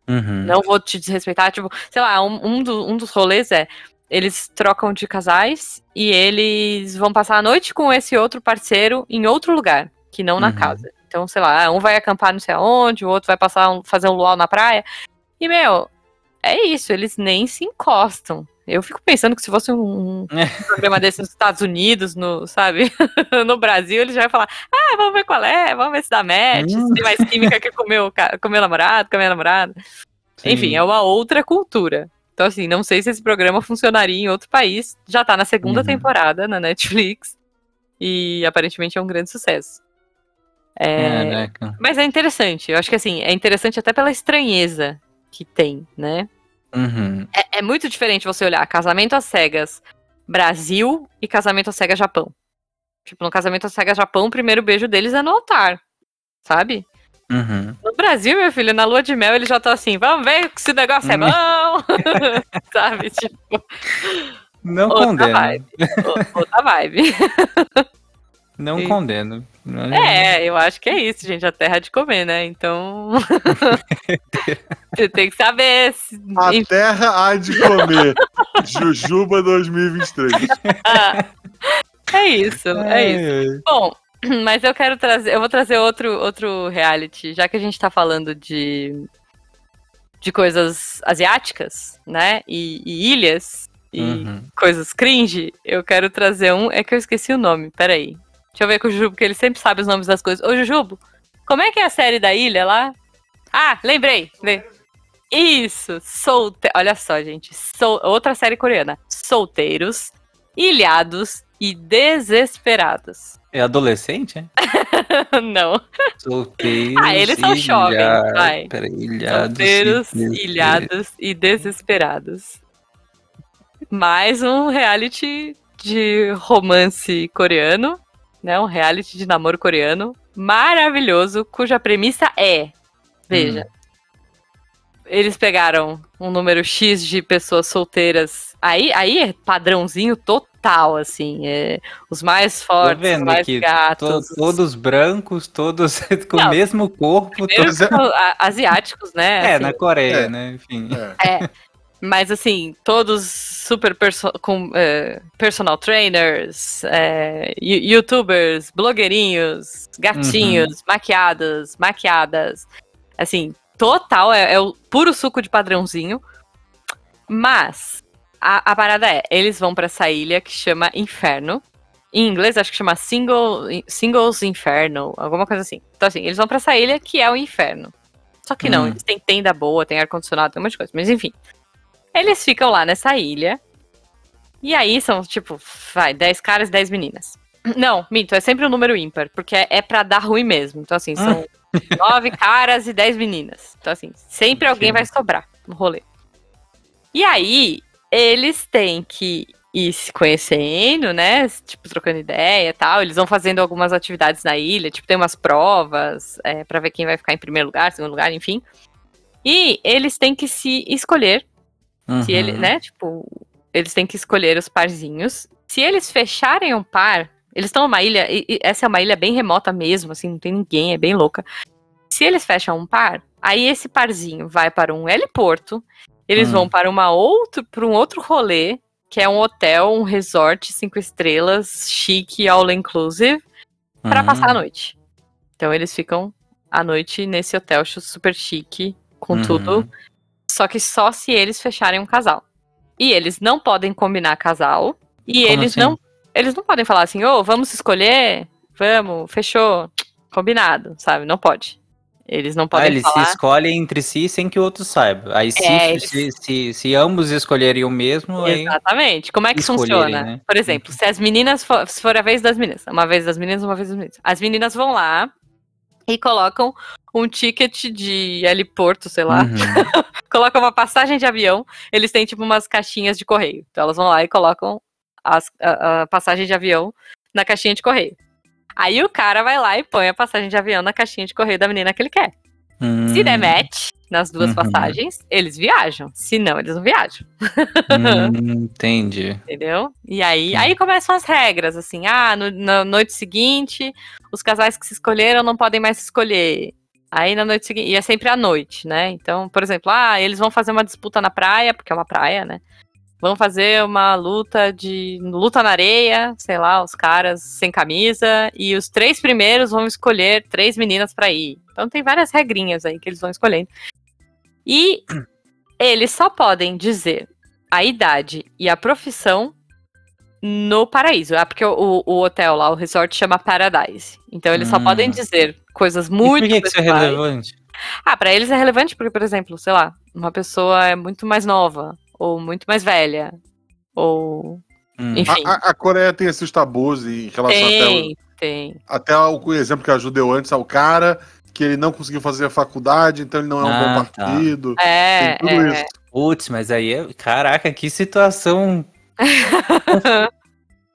Speaker 3: Uhum.
Speaker 2: não vou te desrespeitar. Tipo, sei lá, um, um, do- um dos rolês é. Eles trocam de casais e eles vão passar a noite com esse outro parceiro em outro lugar, que não na
Speaker 3: Uhum.
Speaker 2: casa. Então, sei lá, um vai acampar não sei aonde, o outro vai passar um- fazer um luau na praia. E, meu, é isso, eles nem se encostam. Eu fico pensando que se fosse um, um [LAUGHS] programa desse nos Estados Unidos, no, sabe? [LAUGHS] no Brasil, eles já iam falar: ah, vamos ver qual é, vamos ver se dá match,
Speaker 3: Hum.
Speaker 2: se tem mais química que com o meu, com meu namorado, com a minha namorada. Enfim,
Speaker 3: Sim.
Speaker 2: é uma outra cultura. Então, assim, não sei se esse programa funcionaria em outro país. Já tá na segunda
Speaker 3: Uhum.
Speaker 2: temporada na Netflix. E aparentemente é um grande sucesso. É,
Speaker 3: Caraca.
Speaker 2: Mas é interessante. Eu acho que assim, é interessante até pela estranheza que tem, né?
Speaker 3: Uhum.
Speaker 2: É, é muito diferente você olhar casamento às cegas Brasil e casamento às cegas Japão. Tipo, no casamento às cegas Japão, o primeiro beijo deles é no altar. Sabe?
Speaker 3: Uhum.
Speaker 2: No Brasil, meu filho, na lua de mel, eles já estão assim, vamos ver se o negócio é
Speaker 3: Hum.
Speaker 2: bom. [LAUGHS] Sabe? Tipo,
Speaker 3: Não
Speaker 2: Outra
Speaker 3: condeno.
Speaker 2: vibe. outra vibe. [LAUGHS]
Speaker 3: Não
Speaker 2: E-
Speaker 3: condeno.
Speaker 2: É, eu acho que é isso, gente. A terra de comer, né? Então. [LAUGHS] Você tem que saber. se-
Speaker 1: A terra há de comer. [LAUGHS] Jujuba 2023.
Speaker 2: É isso, é isso. Bom, [CLEARS THROAT] mas eu quero trazer. Eu vou trazer outro, outro reality, já que a gente tá falando de. de coisas asiáticas, né? E, e ilhas. E
Speaker 3: Uhum.
Speaker 2: coisas cringe, eu quero trazer um. É que eu esqueci o nome, peraí. Deixa eu ver com o Jujubo, porque ele sempre sabe os nomes das coisas. Ô, Jujubo, como é que é a série da ilha lá? Ah, lembrei. Le- Isso, solte... Olha só, gente. Sol... Outra série coreana. Solteiros, ilhados e desesperados.
Speaker 3: É adolescente, é? [LAUGHS]
Speaker 2: Não.
Speaker 3: Solteiros.
Speaker 2: Ah, eles são jovens, vai.
Speaker 3: Peraí, ilhados.
Speaker 2: Solteiros,
Speaker 3: e-
Speaker 2: ilhados e desesperados. Mais um reality de romance coreano, né? Um reality de namoro coreano maravilhoso, cuja premissa é, veja, eles pegaram um número X de pessoas solteiras. Aí, aí é padrãozinho total, assim. É, os mais fortes, os mais
Speaker 3: aqui.
Speaker 2: gatos.
Speaker 3: to- todos brancos, todos [LAUGHS] com
Speaker 2: Não.
Speaker 3: o mesmo corpo. Todos-
Speaker 2: asiáticos, né?
Speaker 3: É,
Speaker 2: assim.
Speaker 3: na Coreia,
Speaker 1: É.
Speaker 3: né? Enfim.
Speaker 1: É.
Speaker 2: Mas assim, todos super perso com é, personal trainers, é, you- youtubers, blogueirinhos, gatinhos, maquiados, maquiadas. Assim, total, é, é o puro suco de padrãozinho. Mas a, a parada é, eles vão pra essa ilha que chama Inferno. Em inglês, acho que chama Single, Singles Inferno, alguma coisa assim. Então, assim, eles vão pra essa ilha que é o inferno. Só que não,
Speaker 3: Hum.
Speaker 2: eles têm tenda boa, tem ar-condicionado, tem um monte de coisa. Mas enfim. Eles ficam lá nessa ilha. E aí são, tipo, vai, 10 caras e 10 meninas. [CLEARS THROAT] Não, minto, é sempre um número ímpar, porque é, é pra dar ruim mesmo. Então, assim, são [LAUGHS] 9 caras e 10 meninas. Então, assim, sempre alguém vai sobrar no rolê. E aí, eles têm que ir se conhecendo, né? Tipo, trocando ideia e tal. Eles vão fazendo algumas atividades na ilha, tipo, tem umas provas é, para ver quem vai ficar em primeiro lugar, segundo lugar, enfim. E eles têm que se escolher se ele,
Speaker 3: Uhum.
Speaker 2: né? Tipo, eles têm que escolher os parzinhos. Se eles fecharem um par, eles estão numa ilha, e, e essa é uma ilha bem remota mesmo, assim, não tem ninguém, é bem louca. Se eles fecham um par, aí esse parzinho vai para um heliporto, eles
Speaker 3: Hum.
Speaker 2: vão para uma outro, para um outro rolê, que é um hotel, um resort cinco estrelas, chique, all inclusive, para
Speaker 3: Uhum.
Speaker 2: passar a noite. Então eles ficam a noite nesse hotel super chique, com
Speaker 3: Uhum.
Speaker 2: tudo. Só que só se eles fecharem um casal. E eles não podem combinar casal. E
Speaker 3: Como
Speaker 2: eles
Speaker 3: assim?
Speaker 2: não. Eles não podem falar assim, ô, vamos escolher? Vamos, fechou. Combinado, sabe? Não pode. Eles não
Speaker 3: Ah,
Speaker 2: podem
Speaker 3: eles
Speaker 2: falar.
Speaker 3: se escolhem entre si sem que o outro saiba. Aí se,
Speaker 2: É, eles-
Speaker 3: se, se, se ambos escolherem o mesmo.
Speaker 2: Exatamente. Como é que funciona?
Speaker 3: né?
Speaker 2: Por exemplo, se as meninas for, se for a vez das meninas, uma vez das meninas, uma vez das meninas. As meninas vão lá e colocam um ticket de heliporto, sei lá,
Speaker 3: Uhum. [LAUGHS]
Speaker 2: colocam uma passagem de avião, eles têm tipo umas caixinhas de correio. Então elas vão lá e colocam as- a, a passagem de avião na caixinha de correio. Aí o cara vai lá e põe a passagem de avião na caixinha de correio da menina que ele quer. Se
Speaker 3: Hum,
Speaker 2: der match nas duas
Speaker 3: Uhum.
Speaker 2: passagens, eles viajam. Se não, eles não viajam.
Speaker 3: hum, [LAUGHS] entendi.
Speaker 2: Entendeu? E aí,
Speaker 3: Sim.
Speaker 2: aí começam as regras, assim, ah, no- na noite seguinte, os casais que se escolheram não podem mais se escolher. Aí na noite seguinte, e é sempre à noite, né? Então, por exemplo, ah, eles vão fazer uma disputa na praia, porque é uma praia, né? Vão fazer uma luta de. luta na areia, sei lá, os caras sem camisa, e os três primeiros vão escolher três meninas pra ir. Então tem várias regrinhas aí que eles vão escolhendo. E [CLEARS THROAT] eles só podem dizer a idade e a profissão no paraíso. É porque o, o hotel lá, o resort, chama Paradise. Então eles só
Speaker 3: Hum.
Speaker 2: podem dizer coisas
Speaker 3: E
Speaker 2: muito
Speaker 3: por que, que isso é relevante?
Speaker 2: Ah, pra eles é relevante porque, por exemplo, sei lá, uma pessoa é muito mais nova, ou muito mais velha, ou.
Speaker 3: Hum.
Speaker 2: Enfim.
Speaker 1: A, a- Coreia tem esses tabus em relação até, o,
Speaker 2: Tem, tem.
Speaker 1: até o exemplo que a Ju deu antes, ao cara que ele não conseguiu fazer a faculdade, então ele não é um
Speaker 3: Ah,
Speaker 1: bom
Speaker 3: tá.
Speaker 1: partido.
Speaker 2: É,
Speaker 1: tem tudo
Speaker 2: é.
Speaker 1: isso.
Speaker 3: Putz, mas aí é. Caraca, que situação. [LAUGHS]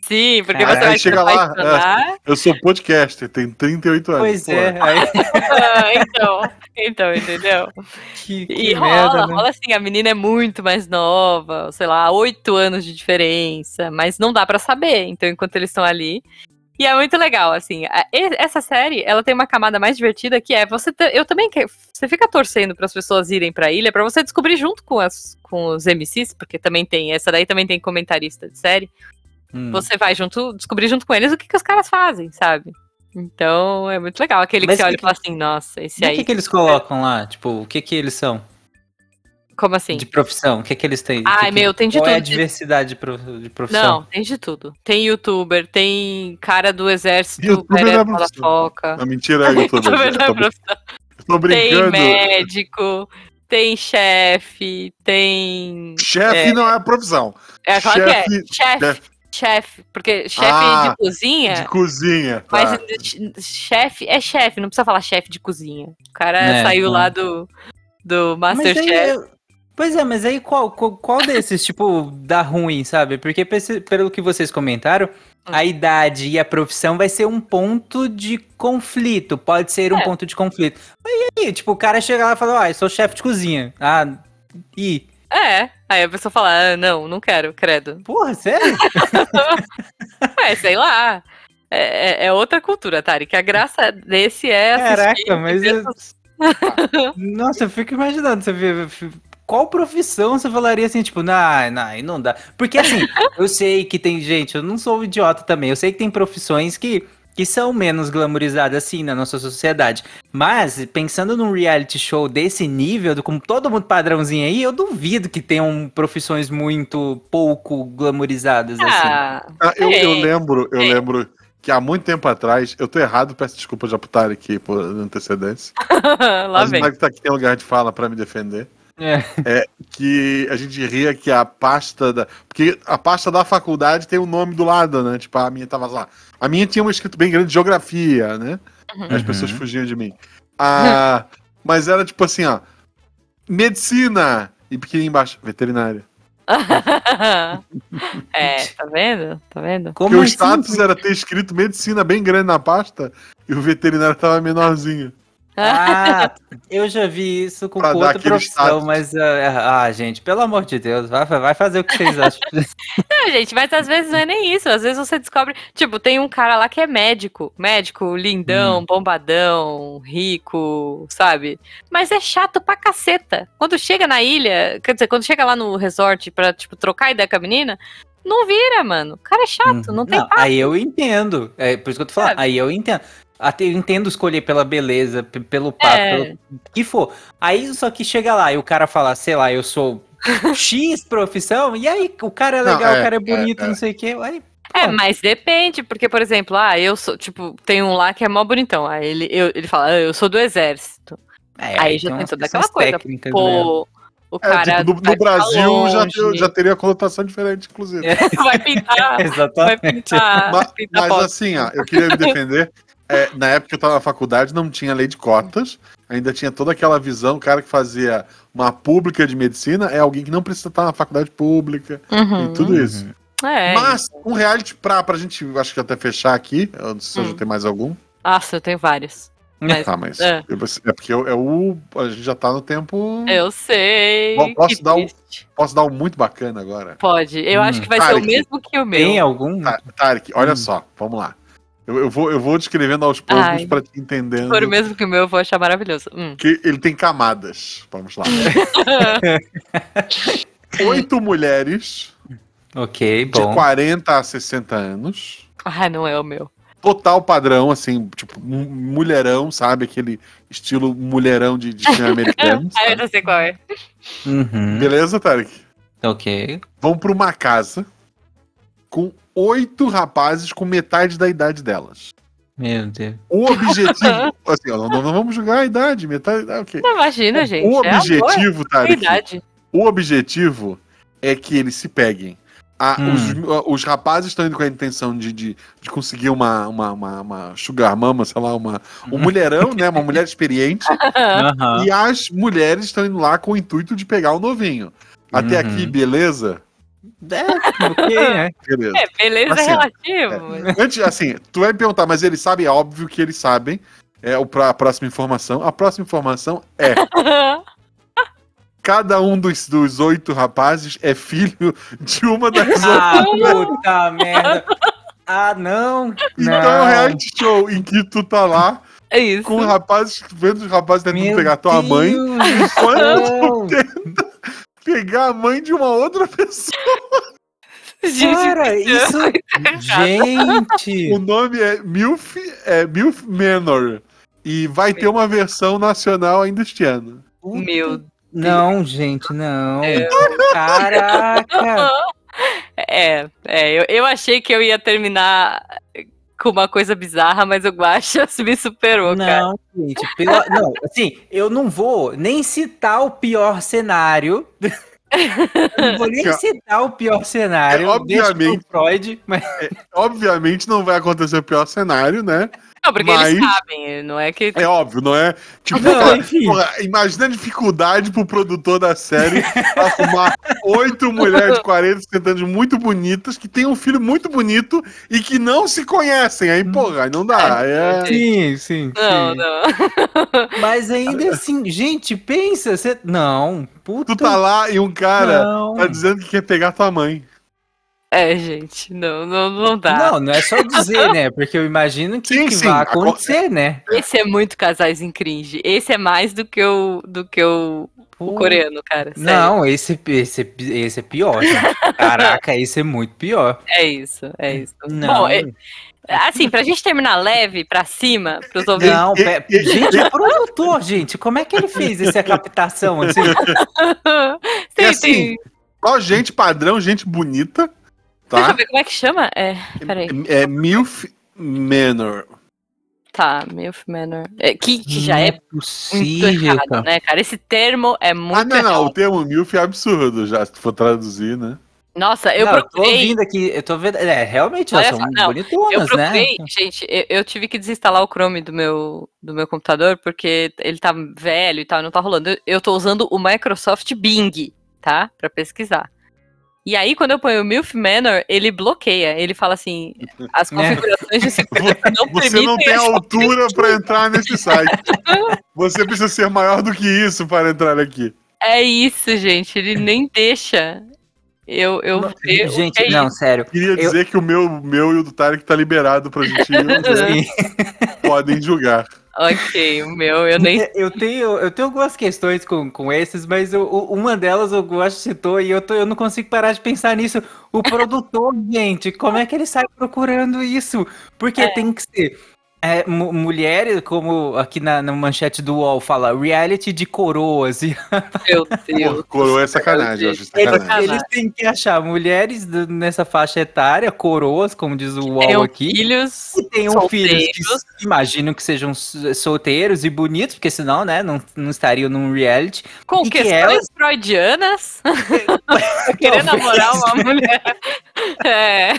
Speaker 2: Sim, porque
Speaker 3: Cara,
Speaker 2: você
Speaker 1: aí
Speaker 2: vai
Speaker 1: chega lá,
Speaker 2: apaixonar.
Speaker 1: Eu sou podcaster, tenho 38 anos.
Speaker 3: Pois é, aí, [LAUGHS]
Speaker 2: então, então, entendeu?
Speaker 3: que, que
Speaker 2: E rola,
Speaker 3: merda, né?
Speaker 2: rola assim, a menina é muito mais nova, sei lá, oito anos de diferença, mas não dá pra saber, então, enquanto eles estão ali. E é muito legal, assim, a- essa série, ela tem uma camada mais divertida que é, você, eu também, você fica torcendo para as pessoas irem pra ilha, pra você descobrir junto com, as, com os MCs, porque também tem, essa daí também tem comentarista de série,
Speaker 3: Hum.
Speaker 2: você vai junto, descobrir junto com eles o que, que os caras fazem, sabe? Então, é muito legal, aquele
Speaker 3: Mas
Speaker 2: que você olha
Speaker 3: que-
Speaker 2: e fala assim, nossa, esse
Speaker 3: E o
Speaker 2: aí,
Speaker 3: que, que eles colocam lá? Tipo, o que que eles são?
Speaker 2: Como assim?
Speaker 3: De profissão? O que que eles têm?
Speaker 2: Ai,
Speaker 3: Que que-
Speaker 2: meu, tem de
Speaker 3: qual é a
Speaker 2: tudo.
Speaker 3: diversidade de prof- de profissão?
Speaker 2: Não, tem de tudo. Tem youtuber, tem cara do exército,
Speaker 1: Youtuber
Speaker 2: Pereira
Speaker 1: não é
Speaker 2: da
Speaker 1: profissão.
Speaker 2: foca.
Speaker 1: Não, mentira, tô,
Speaker 2: Youtuber não é
Speaker 1: tô,
Speaker 2: profissão.
Speaker 1: tô
Speaker 2: Tem
Speaker 1: brincando.
Speaker 2: médico, tem chefe, tem.
Speaker 1: Chefe
Speaker 3: É.
Speaker 1: não é profissão.
Speaker 2: É, claro que é.
Speaker 1: Chefe-
Speaker 2: Chefe,
Speaker 1: chefe.
Speaker 2: Porque chefe
Speaker 1: Ah,
Speaker 2: de cozinha.
Speaker 1: De cozinha. Tá.
Speaker 2: Mas ch- chefe é chefe, não precisa falar chefe de cozinha. O cara
Speaker 3: É,
Speaker 2: saiu
Speaker 3: não.
Speaker 2: lá do, do
Speaker 3: Mas aí,
Speaker 2: Masterchef.
Speaker 3: Pois é, mas aí qual, qual, qual desses, [LAUGHS] tipo, dá ruim, sabe? Porque pelo que vocês comentaram, a idade e a profissão vai ser um ponto de conflito. Pode ser um
Speaker 2: É.
Speaker 3: ponto de conflito. Mas e aí? Tipo, o cara chega lá e fala, ah, eu sou chefe de cozinha. Ah, e...
Speaker 2: É. Aí a pessoa fala, ah, não, não quero, credo.
Speaker 3: Porra, sério? [LAUGHS]
Speaker 2: É, sei lá. É, é- é outra cultura, Tari, que a graça desse é
Speaker 3: Caraca, mas... eu- [LAUGHS] Nossa, eu fico imaginando, você. Qual profissão você falaria assim, tipo, não, não, não dá. Porque assim, [LAUGHS] eu sei que tem gente, eu não sou idiota também, eu sei que tem profissões que, que são menos glamorizadas assim na nossa sociedade. Mas, pensando num reality show desse nível, do- com todo mundo padrãozinho aí, eu duvido que tenham profissões muito pouco glamorizadas assim.
Speaker 2: Ah,
Speaker 1: Ah, eu, eu
Speaker 2: Tem.
Speaker 1: lembro, eu
Speaker 2: Tem.
Speaker 1: lembro que há muito tempo atrás, eu tô errado, peço desculpa já pro Tarek aqui por antecedência. [LAUGHS]
Speaker 2: lá
Speaker 1: mas
Speaker 2: vem.
Speaker 1: vai que tá aqui tem lugar de fala pra me defender.
Speaker 3: É.
Speaker 1: Que a gente ria que a pasta da. Porque a pasta da faculdade tem o nome do lado, né? Tipo, a minha tava lá. A minha tinha um escrito bem grande de geografia, né? As
Speaker 3: Uhum.
Speaker 1: pessoas fugiam de mim. Ah, [LAUGHS] mas era tipo assim, ó. Medicina! E pequenininho embaixo, veterinária. [LAUGHS]
Speaker 2: é, tá vendo? Tá vendo?
Speaker 3: Como
Speaker 1: Porque o
Speaker 3: assim?
Speaker 1: status era ter escrito medicina bem grande na pasta e o veterinário tava menorzinho.
Speaker 3: Ah, [LAUGHS] eu já vi isso com outra profissão,
Speaker 1: status.
Speaker 3: mas ah, ah, gente, pelo amor de Deus, vai, vai fazer o que vocês acham. [LAUGHS]
Speaker 2: Não, gente, mas às vezes não é nem isso. Às vezes você descobre. Tipo, tem um cara lá que é médico. Médico,
Speaker 3: Hum.
Speaker 2: lindão, bombadão, rico, sabe? Mas é chato pra caceta. Quando chega na ilha, quer dizer, quando chega lá no resort pra, tipo, trocar ideia com a menina, Não vira, mano. O cara é chato, não tem papo.
Speaker 3: Aí eu entendo. É por isso que eu tô falando.
Speaker 2: Sabe?
Speaker 3: Aí eu entendo. Até eu entendo escolher pela beleza, pelo papo,
Speaker 2: É.
Speaker 3: pelo que for. Aí só que chega lá e o cara fala, sei lá, eu sou [LAUGHS] X profissão, e aí o cara é
Speaker 1: Não,
Speaker 3: legal,
Speaker 1: é,
Speaker 3: o cara é bonito,
Speaker 1: é, é.
Speaker 3: não sei o quê. Aí,
Speaker 2: É,
Speaker 3: pô,
Speaker 2: mas depende, porque, por exemplo, ah, eu sou, tipo, tem um lá que é mó bonitão. Aí ele, eu- ele fala, ah, eu sou do exército.
Speaker 3: é,
Speaker 2: aí já
Speaker 3: tem
Speaker 2: toda aquela coisa,
Speaker 3: técnicas mesmo.
Speaker 2: O
Speaker 1: É,
Speaker 2: cara.
Speaker 1: tipo, no,
Speaker 2: vai
Speaker 1: no Brasil já, já teria conotação diferente, inclusive. [LAUGHS]
Speaker 2: vai pintar. [LAUGHS] vai
Speaker 3: Exatamente.
Speaker 2: pintar.
Speaker 1: Ma-
Speaker 2: pintar
Speaker 1: Mas assim, ó, eu queria me defender. É, na época que eu tava na faculdade, não tinha lei de cotas. Ainda tinha toda aquela visão, o cara que fazia uma pública de medicina é alguém que não precisa estar na faculdade pública
Speaker 2: Uhum.
Speaker 1: e tudo isso.
Speaker 2: É.
Speaker 1: Mas um reality pra, pra gente, acho que até fechar aqui, eu não sei se eu já
Speaker 2: Hum.
Speaker 1: tem mais algum.
Speaker 2: Nossa, eu tenho vários. Mas,
Speaker 1: Tá, mas
Speaker 2: é.
Speaker 1: é porque eu- é o, a gente já tá no tempo.
Speaker 2: Eu sei.
Speaker 1: Bom, posso dar um-. Posso dar um muito bacana agora?
Speaker 2: Pode. Eu
Speaker 3: Hum.
Speaker 2: acho que vai ser o
Speaker 1: Tarek,
Speaker 2: mesmo que o meu.
Speaker 3: Tem algum?
Speaker 1: Tá, Tarek, olha
Speaker 3: Hum.
Speaker 1: só, vamos lá. Eu, eu vou, eu vou descrevendo aos poucos pra te entendendo.
Speaker 2: Se for o mesmo que o meu, eu vou achar maravilhoso. Hum.
Speaker 1: Que ele tem camadas. Vamos lá. [LAUGHS] Oito mulheres
Speaker 3: Ok,
Speaker 1: de
Speaker 3: bom.
Speaker 1: 40 a 60 anos.
Speaker 2: ah, não é o meu.
Speaker 1: Total padrão, assim, tipo, mulherão, sabe? Aquele estilo mulherão de, de filme americano. [LAUGHS]
Speaker 2: Ah, eu já sei qual é.
Speaker 3: Uhum,
Speaker 1: Beleza, Tarek?
Speaker 3: ok.
Speaker 1: Vão pra uma casa com oito rapazes com metade da idade delas.
Speaker 3: Meu Deus.
Speaker 1: O objetivo. [LAUGHS] assim, ó, não, não vamos julgar a idade, metade. Ah, ok.
Speaker 2: Não, imagina, gente.
Speaker 1: o
Speaker 2: é amor,
Speaker 1: objetivo,
Speaker 2: é
Speaker 1: Tarek, o objetivo é que eles se peguem. Ah,
Speaker 3: Hum.
Speaker 1: os, os rapazes estão indo com a intenção de, de, de conseguir uma, uma, uma, uma sugar mama, sei lá, uma, um [LAUGHS] mulherão, né? Uma mulher experiente.
Speaker 3: Aham.
Speaker 1: E as mulheres estão indo lá com o intuito de pegar o novinho. Até
Speaker 3: Uhum.
Speaker 1: aqui, beleza?
Speaker 3: É, ok, [LAUGHS] né?
Speaker 1: Beleza.
Speaker 2: É, beleza
Speaker 1: Assim,
Speaker 2: é relativo. mas-
Speaker 1: Antes, assim, tu vai me perguntar, mas eles sabem? É óbvio que eles sabem. É o pra, a próxima informação. A próxima informação é: [LAUGHS] cada um dos, dos oito rapazes é filho de uma das outras.
Speaker 3: Ah, puta merda. Ah, não.
Speaker 1: Então é um
Speaker 3: não.
Speaker 1: reality show em que tu tá lá
Speaker 2: É isso.
Speaker 1: com os rapazes, vendo os rapazes tentando
Speaker 3: Meu
Speaker 1: pegar tua mãe, [LAUGHS] enquanto
Speaker 3: não.
Speaker 1: pegar a mãe de uma outra pessoa.
Speaker 2: Gente,
Speaker 3: Cara, isso. Gente.
Speaker 1: O nome é Milf, é Milf Manor. E vai ter uma versão nacional ainda este ano.
Speaker 2: Meu
Speaker 3: Não, gente, não.
Speaker 2: Deus.
Speaker 3: Caraca. [LAUGHS]
Speaker 2: É, é eu, eu achei que eu ia terminar com uma coisa bizarra, mas o Guaxa [LAUGHS] me superou, cara.
Speaker 3: Não, gente, pela- não, assim, eu não vou nem citar o pior cenário. Eu não vou nem
Speaker 1: Cara,
Speaker 3: citar o pior cenário.
Speaker 1: é, obviamente.
Speaker 3: Freud, mas
Speaker 1: Obviamente não vai acontecer o pior cenário, né?
Speaker 2: Não, porque
Speaker 1: Mas-
Speaker 2: eles sabem, não é que.
Speaker 1: É óbvio, não é? Tipo,
Speaker 3: Não,
Speaker 1: porra, imagina a dificuldade pro produtor da série arrumar oito [LAUGHS] mulheres de 40, 50 anos muito bonitas, que tem um filho muito bonito e que não se conhecem. Aí, porra, aí não dá. aí é...
Speaker 3: sim, sim,
Speaker 2: Não,
Speaker 3: sim.
Speaker 2: não.
Speaker 3: Mas ainda [LAUGHS] assim, gente, pensa, você não, puta.
Speaker 1: Tu tá lá e um cara
Speaker 3: não.
Speaker 1: tá dizendo que quer pegar tua mãe.
Speaker 2: É, gente, não, não, não dá.
Speaker 3: Não, não é só [LAUGHS] dizer, né? Porque eu imagino que,
Speaker 1: Sim,
Speaker 3: que
Speaker 1: sim,
Speaker 3: vai
Speaker 1: aco-
Speaker 3: acontecer, né?
Speaker 2: Esse é muito casais em cringe. Esse é mais do que o, do que o, o coreano, cara. sério.
Speaker 3: Não, esse, esse, esse é pior, gente. Caraca, esse é muito pior.
Speaker 2: É isso, é isso.
Speaker 3: Não,
Speaker 2: Bom, é- assim, pra gente terminar leve, pra cima, pros ouvintes.
Speaker 3: não,
Speaker 1: E-
Speaker 3: pe-
Speaker 1: e-
Speaker 3: gente, o produtor, gente, como é que ele fez essa captação assim? [LAUGHS]
Speaker 2: Tem-
Speaker 1: assim,
Speaker 2: tem-
Speaker 1: Ó, gente padrão, gente bonita,
Speaker 2: Deixa eu
Speaker 1: tá?
Speaker 2: ver como é que chama? É, peraí.
Speaker 1: É Milf Manor.
Speaker 2: Tá, Milf Manor. É, que, que já é muito
Speaker 3: possível,
Speaker 2: errado,
Speaker 3: cara.
Speaker 2: né, cara? Esse termo é muito
Speaker 1: Ah, não, não, o
Speaker 2: errado.
Speaker 1: termo Milf é absurdo já, se tu for traduzir, né?
Speaker 2: Nossa, eu
Speaker 3: Não, tô
Speaker 2: procurei.
Speaker 3: ouvindo aqui, eu tô vendo. É, realmente, elas são
Speaker 2: não, Eu
Speaker 3: bonitonas, né?
Speaker 2: procurei, gente, eu, eu tive que desinstalar o Chrome do meu, do meu computador, porque ele tá velho e tal, não tá rolando. Eu, eu tô usando o Microsoft Bing, tá? Pra pesquisar. E aí, quando eu ponho o Milf Manor, ele bloqueia. Ele fala assim: as configurações de segurança não
Speaker 1: Você
Speaker 2: permitem.
Speaker 1: não tem altura pra entrar nesse site. Você precisa ser maior do que isso para entrar aqui.
Speaker 2: É isso, gente. Ele nem deixa eu, eu o
Speaker 3: Gente,
Speaker 2: é
Speaker 3: não,
Speaker 2: isso.
Speaker 3: sério.
Speaker 1: Queria dizer que o meu, meu e o do Tarek tá liberado pra gente [LAUGHS] podem julgar.
Speaker 2: Ok, o meu, eu nem.
Speaker 3: Eu tenho, eu tenho algumas questões com, com esses, mas eu, uma delas eu gosto citou e eu, tô, eu não consigo parar de pensar nisso. O produtor, [LAUGHS] gente, como é que ele sai procurando isso? Porque
Speaker 2: É.
Speaker 3: tem que ser. É, como aqui na, na manchete do UOL fala, reality de coroas. [LAUGHS] E
Speaker 2: Meu Deus.
Speaker 1: Coroa é sacanagem, eu acho
Speaker 3: eles,
Speaker 1: sacanagem.
Speaker 3: Eles têm que achar mulheres do- nessa faixa etária, coroas, como diz o UOL aqui.
Speaker 2: filhos.
Speaker 3: E tenham filhos que imagino que sejam solteiros e bonitos, porque senão, né, não, não estariam num reality.
Speaker 2: Com
Speaker 3: E que
Speaker 2: questões
Speaker 3: elas-
Speaker 2: freudianas. [LAUGHS] Querer
Speaker 3: Talvez.
Speaker 2: namorar uma mulher. [LAUGHS] É.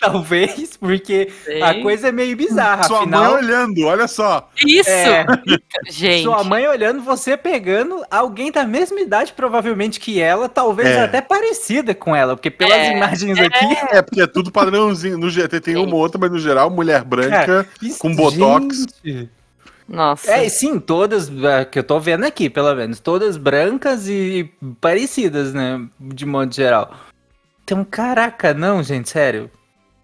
Speaker 3: Talvez, porque a coisa é meio bizarra.
Speaker 1: Sua
Speaker 3: afinal,
Speaker 1: mãe olhando, olha só.
Speaker 2: Isso!
Speaker 3: É. [LAUGHS]
Speaker 2: Gente.
Speaker 3: sua mãe olhando, você pegando alguém da mesma idade, provavelmente que ela, talvez
Speaker 1: É.
Speaker 3: até parecida com ela, porque pelas
Speaker 2: É.
Speaker 3: imagens aqui.
Speaker 1: É, porque é tudo padrãozinho. No GT tem uma ou outra, mas no geral, mulher branca.
Speaker 3: isso-
Speaker 1: Com botox.
Speaker 3: gente.
Speaker 2: Nossa.
Speaker 3: É, sim, todas é, que eu tô vendo aqui, pelo menos, todas brancas e parecidas, né, de modo geral. Então, caraca, não, gente, sério.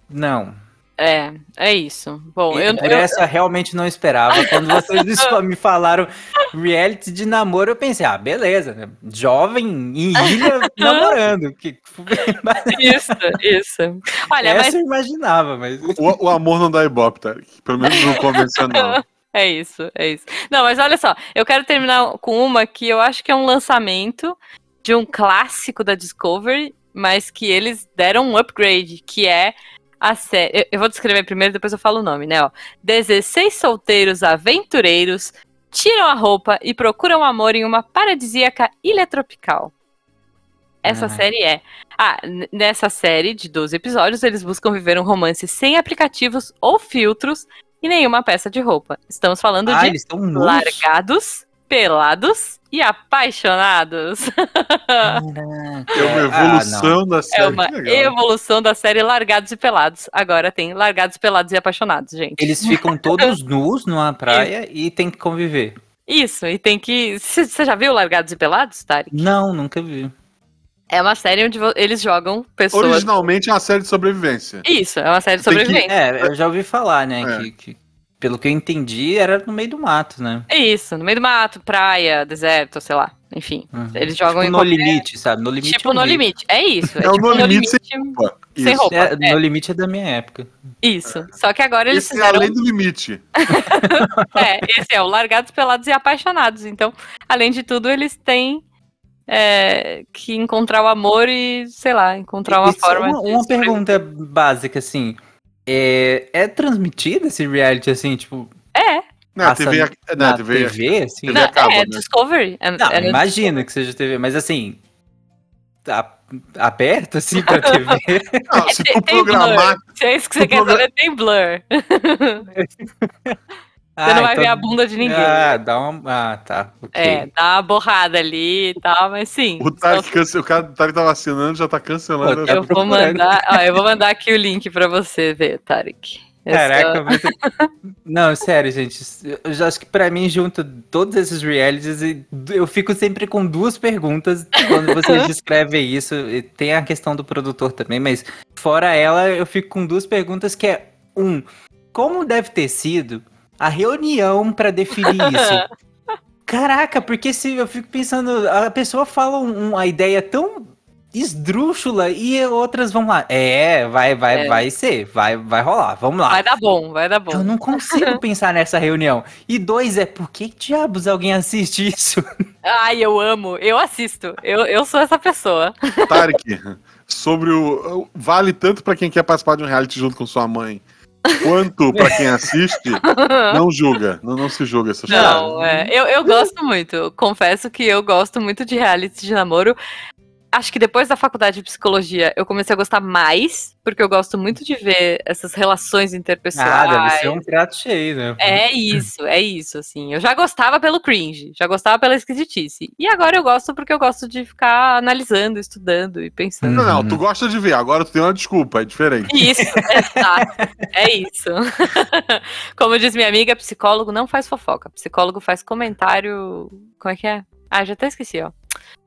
Speaker 3: Não.
Speaker 2: É, é isso. Bom, eu,
Speaker 3: Por
Speaker 2: eu,
Speaker 3: essa eu realmente não esperava. Quando vocês [LAUGHS] me falaram reality de namoro, eu pensei, ah, beleza, né? Jovem em ilha [LAUGHS] namorando. Que...
Speaker 2: isso, isso. Olha,
Speaker 3: Essa
Speaker 2: mas
Speaker 3: eu imaginava, mas.
Speaker 1: O, o amor não dá ibope, tá? Pelo menos no convencional. [LAUGHS]
Speaker 2: é isso, é isso. Não, mas olha só, eu quero terminar com uma que eu acho que é um lançamento de um clássico da Discovery, mas que eles deram um upgrade, que é a série. Eu, eu vou descrever primeiro, depois eu falo o nome, né? Ó. 16 solteiros aventureiros tiram a roupa e procuram amor em uma paradisíaca ilha tropical. Essa
Speaker 3: Ai.
Speaker 2: série é. Ah, nessa série de 12 episódios, eles buscam viver um romance sem aplicativos ou filtros e nenhuma peça de roupa. Estamos falando
Speaker 3: Ah,
Speaker 2: de largados, pelados e apaixonados.
Speaker 3: Caraca.
Speaker 1: É uma
Speaker 3: Ah,
Speaker 1: evolução da
Speaker 2: É
Speaker 1: série.
Speaker 2: uma
Speaker 1: que legal.
Speaker 2: evolução da série Largados e Pelados. Agora tem Largados, Pelados e Apaixonados, gente.
Speaker 3: Eles ficam todos [LAUGHS] nus numa praia e tem que conviver.
Speaker 2: Isso, e tem que. Você já viu Largados e Pelados, Tari?
Speaker 3: Não, nunca vi.
Speaker 2: É uma série onde eles jogam pessoas.
Speaker 1: Originalmente é uma série de sobrevivência.
Speaker 2: Isso, é uma série de
Speaker 1: Tem que-
Speaker 2: sobrevivência.
Speaker 3: É, eu já ouvi falar, né?
Speaker 1: É.
Speaker 3: Que, que, pelo que eu entendi, era no meio do mato, né?
Speaker 2: É isso, no meio do mato, praia, deserto, sei lá. Enfim,
Speaker 3: Uhum.
Speaker 2: eles jogam
Speaker 3: Tipo
Speaker 2: em
Speaker 3: no
Speaker 2: qualquer-
Speaker 3: limite, sabe? No limite.
Speaker 2: Tipo
Speaker 3: eu
Speaker 2: no limite. É isso.
Speaker 1: É [LAUGHS] o
Speaker 2: tipo
Speaker 1: No Limite
Speaker 2: limite.
Speaker 1: Isso.
Speaker 2: Sem roupa.
Speaker 3: É,
Speaker 2: É.
Speaker 3: No limite é da minha época.
Speaker 2: Isso. Só que agora eles
Speaker 1: Esse é
Speaker 2: fizeram.
Speaker 1: além do limite. [LAUGHS]
Speaker 2: É, esse é o Largados, Pelados e Apaixonados. Então, além de tudo, eles têm é, que encontrar o amor e, sei lá, encontrar uma
Speaker 3: Isso,
Speaker 2: forma
Speaker 3: uma,
Speaker 2: de.
Speaker 3: uma pergunta básica, assim. É, é transmitido esse reality, assim, tipo,
Speaker 2: É,
Speaker 1: Não,
Speaker 3: Passa
Speaker 1: TV, a- não,
Speaker 3: na
Speaker 1: TV,
Speaker 3: TV, assim?
Speaker 1: TV
Speaker 2: não,
Speaker 1: acaba,
Speaker 2: é
Speaker 1: né?
Speaker 2: Discovery. É,
Speaker 3: Não,
Speaker 2: é
Speaker 3: imagino que seja TV, mas assim. Tá aberto, assim, pra TV? [LAUGHS] [LAUGHS]
Speaker 1: Não, se
Speaker 2: É, tem-
Speaker 1: tu programar.
Speaker 2: Se é isso que você quer saber, tem blur. [LAUGHS]
Speaker 3: Ah,
Speaker 2: Você não vai ver a bunda de ninguém.
Speaker 3: Ah, dá uma. Ah, tá. ok.
Speaker 2: É, dá uma borrada ali e tal, mas sim.
Speaker 1: O Tarek, cance... o cara o Tarek tá vacinando, já tá cancelando.
Speaker 3: Pô,
Speaker 2: Eu vou
Speaker 3: procurando.
Speaker 2: mandar, ó, eu vou mandar aqui o link pra você ver, Tarek. Essa-
Speaker 3: Caraca, mas... [LAUGHS] Não, sério, gente. Eu já acho que pra mim, junto todos esses realities, e eu fico sempre com duas perguntas quando vocês [LAUGHS] descrevem isso. E Tem a questão do produtor também, mas fora ela, eu fico com duas perguntas que é um, como deve ter sido a reunião pra definir [LAUGHS] isso? Caraca, porque se eu fico pensando, a pessoa fala um- uma ideia tão esdrúxula e outras vão lá. É, vai, vai,
Speaker 2: É.
Speaker 3: vai ser, vai, vai rolar, vamos lá.
Speaker 2: Vai dar bom, vai dar bom.
Speaker 3: Eu não consigo [LAUGHS] pensar nessa reunião. E dois é, por que diabos alguém assiste isso?
Speaker 2: Ai, eu amo, eu assisto. Eu, eu sou essa pessoa.
Speaker 1: Tarek, sobre o. o- Vale tanto pra quem quer participar de um reality junto com sua mãe, quanto pra quem assiste, [LAUGHS] não julga. Não, não se julga essas coisas.
Speaker 2: Não, é, eu, eu gosto muito. Confesso que eu gosto muito de reality de namoro. Acho que depois da faculdade de psicologia eu comecei a gostar mais, porque eu gosto muito de ver essas relações
Speaker 3: Ah,
Speaker 2: interpessoais.
Speaker 3: deve ser um prato cheio, né?
Speaker 2: É isso, é isso, assim. Eu já gostava pelo cringe, já gostava pela esquisitice. E agora eu gosto porque eu gosto de ficar analisando, estudando e pensando.
Speaker 1: Não, não, tu gosta de ver, agora tu tem uma desculpa, é diferente.
Speaker 2: Isso, [LAUGHS] exato. É isso. [LAUGHS] Como diz minha amiga, psicólogo não faz fofoca. Psicólogo faz comentário. Como é que é? Ah, já até esqueci, ó.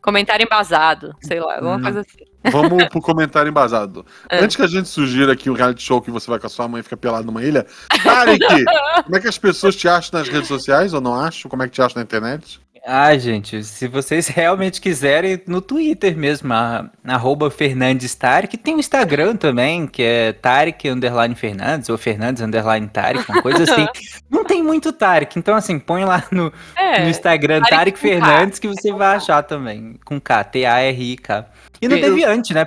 Speaker 2: Comentário embasado, sei lá, alguma
Speaker 3: Hum.
Speaker 2: coisa assim.
Speaker 1: Vamos pro comentário embasado. [LAUGHS]
Speaker 2: É.
Speaker 1: Antes que a gente sugira aqui um reality show que você vai com a sua mãe e fica pelado numa ilha, Tarek, [LAUGHS] como é que as pessoas te acham nas redes sociais ou não acham? Como é que te acham na internet?
Speaker 3: Ah, gente, se vocês [LAUGHS] realmente quiserem, no Twitter mesmo, a, arroba Fernandes Tarek, tem o Instagram também, que é Tarek underline Fernandes, ou Fernandes underline Tarek, uma coisa assim. [LAUGHS] Não tem muito Tarek, então assim, põe lá no,
Speaker 2: É,
Speaker 3: no Instagram
Speaker 2: Tarek
Speaker 3: Tarek
Speaker 2: com K.
Speaker 3: Fernandes que você vai achar também, com K, T-A-R-I-K. E no
Speaker 1: Eu-
Speaker 3: Deviante, né?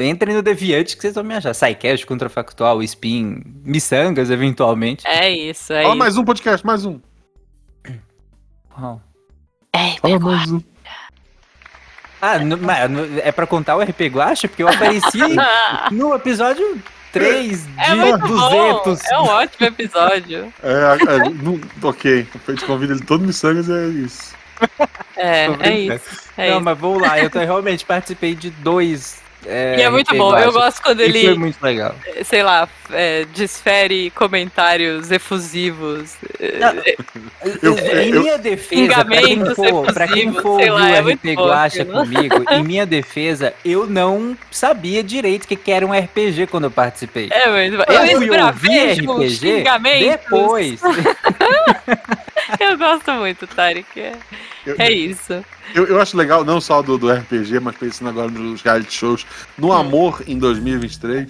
Speaker 3: Entrem no Deviante que vocês vão me achar. SciCast, Contrafactual, Spin, Missangas, eventualmente.
Speaker 2: é isso, é
Speaker 1: Fala
Speaker 2: isso.
Speaker 1: mais um podcast, mais um.
Speaker 3: Uau.
Speaker 2: É,
Speaker 1: mais um.
Speaker 3: Ah, no- mas no- é pra contar o RP Guacha? Porque eu apareci [LAUGHS] no episódio 3 de
Speaker 2: É muito
Speaker 3: 200.
Speaker 2: bom, é um ótimo episódio.
Speaker 1: É, é, não- ok, eu te convido ele todo Missangas e é isso.
Speaker 2: É, é isso. É
Speaker 3: Não,
Speaker 2: isso.
Speaker 3: mas vamos lá, eu realmente participei de dois. É,
Speaker 2: E é muito bom. Eu gosto quando
Speaker 3: E foi
Speaker 2: ele,
Speaker 3: muito legal.
Speaker 2: sei lá, é, desfere comentários efusivos. é,
Speaker 1: Eu-
Speaker 3: em
Speaker 1: eu-
Speaker 3: minha defesa, pra quem for, pra quem for
Speaker 2: lá,
Speaker 3: ouvir
Speaker 2: é
Speaker 3: RP Guacha
Speaker 2: aquilo.
Speaker 3: comigo, [LAUGHS] em minha defesa, eu não sabia direito o que que era um RPG quando eu participei.
Speaker 2: É muito bom.
Speaker 3: Eu
Speaker 2: Eu
Speaker 3: fui ouvir RPG depois. [LAUGHS] [LAUGHS]
Speaker 2: Eu gosto muito, Tarek. É,
Speaker 1: Eu-
Speaker 2: é isso.
Speaker 1: Eu, eu acho legal, não só do, do RPG, mas pensando agora nos reality shows. No Amor em 2023,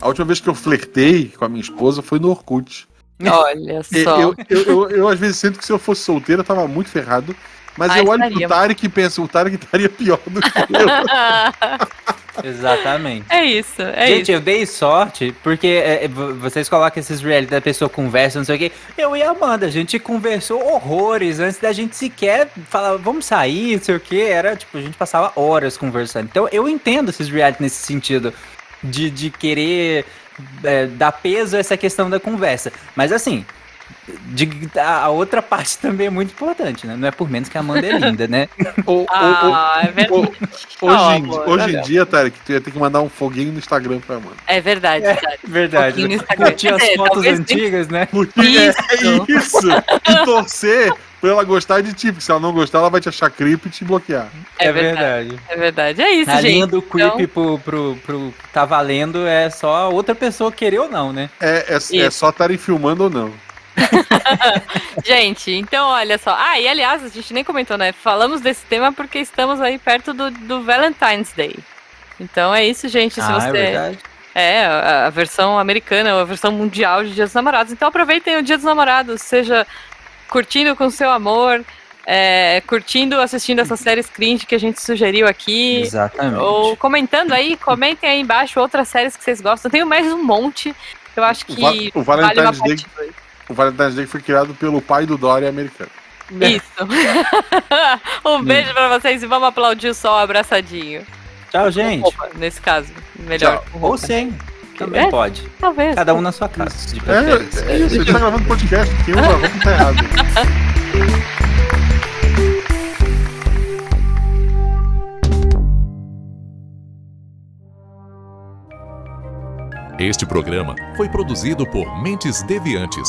Speaker 1: a última vez que eu flertei com a minha esposa foi no Orkut.
Speaker 2: Olha só.
Speaker 1: Eu, eu, eu, às vezes sinto que se eu fosse solteiro eu tava muito ferrado. Mas
Speaker 2: Ah,
Speaker 1: eu olho
Speaker 2: estaria.
Speaker 1: pro Tarek e penso, o Tarek estaria pior do que eu. [LAUGHS] [LAUGHS]
Speaker 3: Exatamente.
Speaker 2: é isso, é
Speaker 3: Gente,
Speaker 2: isso.
Speaker 3: eu dei sorte, porque é, é, vo- vocês colocam esses reality da pessoa conversa, não sei o quê. Eu e a Amanda, a gente conversou horrores antes da gente sequer falar, vamos sair, não sei o quê. Era tipo, a gente passava horas conversando. Então eu entendo esses reality nesse sentido de, de querer é, dar peso a essa questão da conversa. Mas assim. De- a a outra parte também é muito importante, né? Não é por menos que a Amanda é linda, né?
Speaker 1: O- [LAUGHS] o- o-
Speaker 2: Ah, é verdade.
Speaker 1: o-
Speaker 2: Oh, [LAUGHS]
Speaker 1: hoje em,
Speaker 2: amor,
Speaker 1: hoje em dia, Tarek, tu ia ter que mandar um foguinho no Instagram pra Amanda.
Speaker 2: É verdade, verdade.
Speaker 3: Verdade.
Speaker 2: pouquinho no Instagram.
Speaker 3: Curtir as
Speaker 2: É,
Speaker 3: fotos antigas, né?
Speaker 1: Porque
Speaker 2: Isso.
Speaker 1: é isso! E torcer pra ela gostar de ti, porque se ela não gostar, ela vai te achar creep e te bloquear.
Speaker 2: É, verdade. É verdade. É isso,
Speaker 3: A linha
Speaker 2: gente.
Speaker 3: do creep
Speaker 2: Então-
Speaker 3: pro, pro, pro tá valendo é só outra pessoa querer ou não, né?
Speaker 1: É, é, é só estarem filmando ou não. [LAUGHS]
Speaker 2: Gente, então olha só. Ah, e aliás, a gente nem comentou, né? Falamos desse tema porque estamos aí perto do, do Valentine's Day. Então é isso, gente. Se
Speaker 3: ah,
Speaker 2: você.
Speaker 3: é verdade.
Speaker 2: É, a, versão americana, a versão mundial de Dia dos Namorados. Então aproveitem o Dia dos Namorados, seja curtindo com seu amor, é, curtindo, assistindo essas [LAUGHS] séries cringe que a gente sugeriu aqui.
Speaker 3: Exatamente.
Speaker 2: Ou comentando aí, comentem aí embaixo outras séries que vocês gostam. Tenho mais um monte. Eu acho que
Speaker 1: O Va- o
Speaker 2: vale uma
Speaker 1: Valentine's Day-
Speaker 2: parte dois.
Speaker 1: O Valentine's Day foi criado pelo pai do Dory americano.
Speaker 2: Isso. [LAUGHS] um beijo pra vocês e vamos aplaudir o sol abraçadinho.
Speaker 3: Tchau, gente.
Speaker 2: roupa, nesse caso. Melhor.
Speaker 3: Ou sem. Também
Speaker 2: É?
Speaker 3: pode.
Speaker 2: Talvez.
Speaker 3: Cada um na sua casa, de preferência.
Speaker 1: É, é isso, a gente tá gravando podcast, quem usa roupa tá errado.
Speaker 4: Este programa foi produzido por Mentes Deviantes.